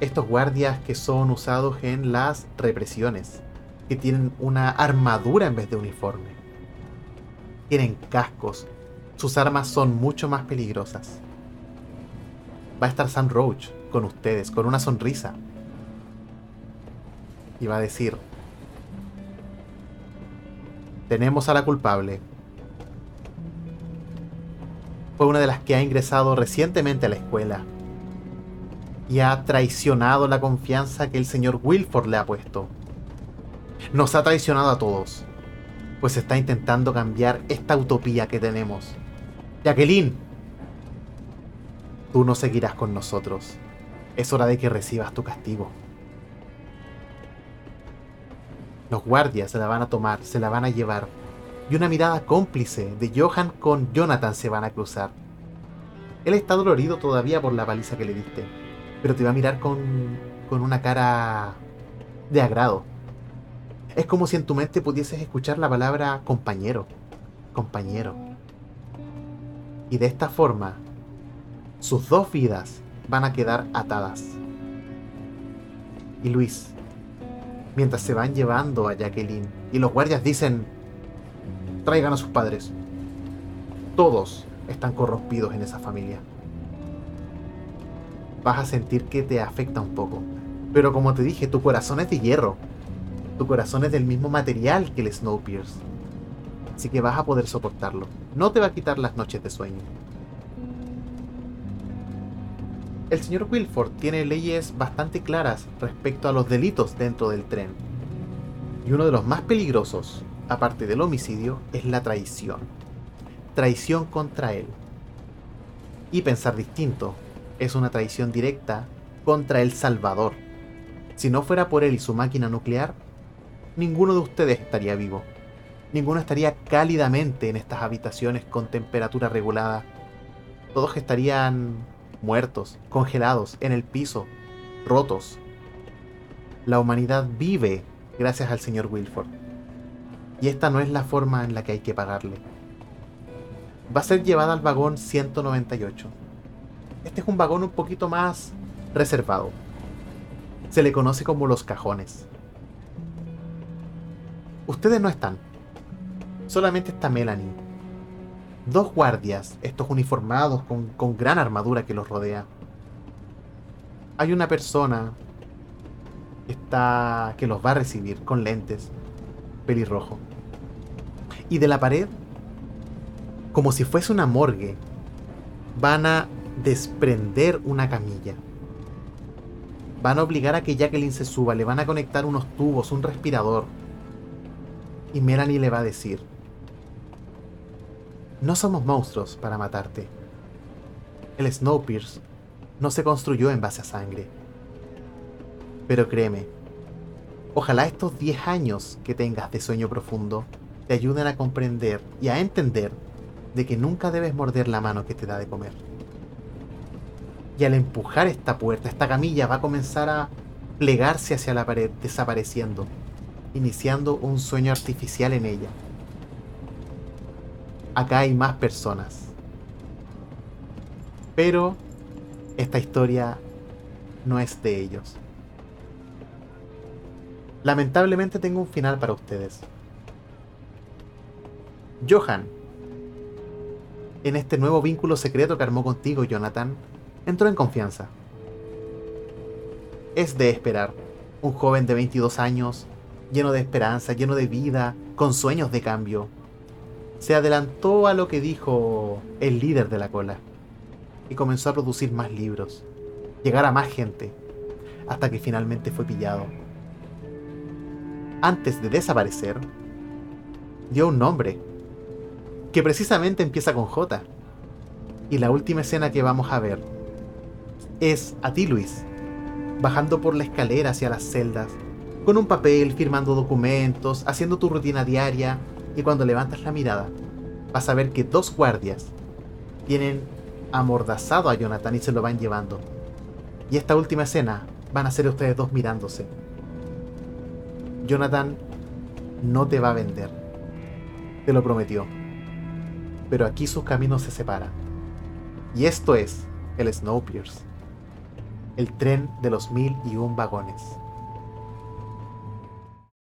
Estos guardias que son usados en las represiones, que tienen una armadura en vez de uniforme. Tienen cascos. Sus armas son mucho más peligrosas. Va a estar Sam Roach con ustedes, con una sonrisa. Y va a decir, tenemos a la culpable fue una de las que ha ingresado recientemente a la escuela y ha traicionado la confianza que el señor Wilford le ha puesto. Nos ha traicionado a todos, pues está intentando cambiar esta utopía que tenemos. Jacqueline, tú no seguirás con nosotros. Es hora de que recibas tu castigo. Los guardias se la van a tomar, se la van a llevar y una mirada cómplice de Johan con Jonathan se van a cruzar. Él está dolorido todavía por la paliza que le diste, pero te va a mirar con, con una cara de agrado. Es como si en tu mente pudieses escuchar la palabra compañero, compañero. Y de esta forma, sus dos vidas van a quedar atadas. Y Luis, mientras se van llevando a Jacqueline y los guardias dicen, traigan a sus padres. Todos están corrompidos en esa familia. Vas a sentir que te afecta un poco. Pero como te dije, tu corazón es de hierro. Tu corazón es del mismo material que el Snowpiercer. Así que vas a poder soportarlo. No te va a quitar las noches de sueño. El señor Wilford tiene leyes bastante claras respecto a los delitos dentro del tren. Y uno de los más peligrosos aparte del homicidio, es la traición. Traición contra él. Y pensar distinto, es una traición directa contra el Salvador. Si no fuera por él y su máquina nuclear, ninguno de ustedes estaría vivo. Ninguno estaría cálidamente en estas habitaciones con temperatura regulada. Todos estarían muertos, congelados, en el piso, rotos. La humanidad vive gracias al señor Wilford. Y esta no es la forma en la que hay que pagarle. Va a ser llevada al vagón 198. Este es un vagón un poquito más reservado. Se le conoce como los cajones. Ustedes no están. Solamente está Melanie. Dos guardias, estos uniformados con, con gran armadura que los rodea. Hay una persona está que los va a recibir con lentes, pelirrojo y de la pared, como si fuese una morgue, van a desprender una camilla. Van a obligar a que Jacqueline se suba, le van a conectar unos tubos, un respirador. Y Melanie le va a decir, no somos monstruos para matarte. El Snowpiercer no se construyó en base a sangre. Pero créeme, ojalá estos 10 años que tengas de sueño profundo te ayuden a comprender y a entender de que nunca debes morder la mano que te da de comer. Y al empujar esta puerta, esta camilla va a comenzar a plegarse hacia la pared, desapareciendo, iniciando un sueño artificial en ella. Acá hay más personas. Pero esta historia no es de ellos. Lamentablemente tengo un final para ustedes. Johan, en este nuevo vínculo secreto que armó contigo, Jonathan, entró en confianza. Es de esperar. Un joven de 22 años, lleno de esperanza, lleno de vida, con sueños de cambio. Se adelantó a lo que dijo el líder de la cola y comenzó a producir más libros, llegar a más gente, hasta que finalmente fue pillado. Antes de desaparecer, dio un nombre que precisamente empieza con J. Y la última escena que vamos a ver es a ti, Luis, bajando por la escalera hacia las celdas, con un papel, firmando documentos, haciendo tu rutina diaria, y cuando levantas la mirada, vas a ver que dos guardias tienen amordazado a Jonathan y se lo van llevando. Y esta última escena van a ser ustedes dos mirándose. Jonathan no te va a vender. Te lo prometió. Pero aquí sus caminos se separan. Y esto es el Snowpiercer. El tren de los mil y un vagones.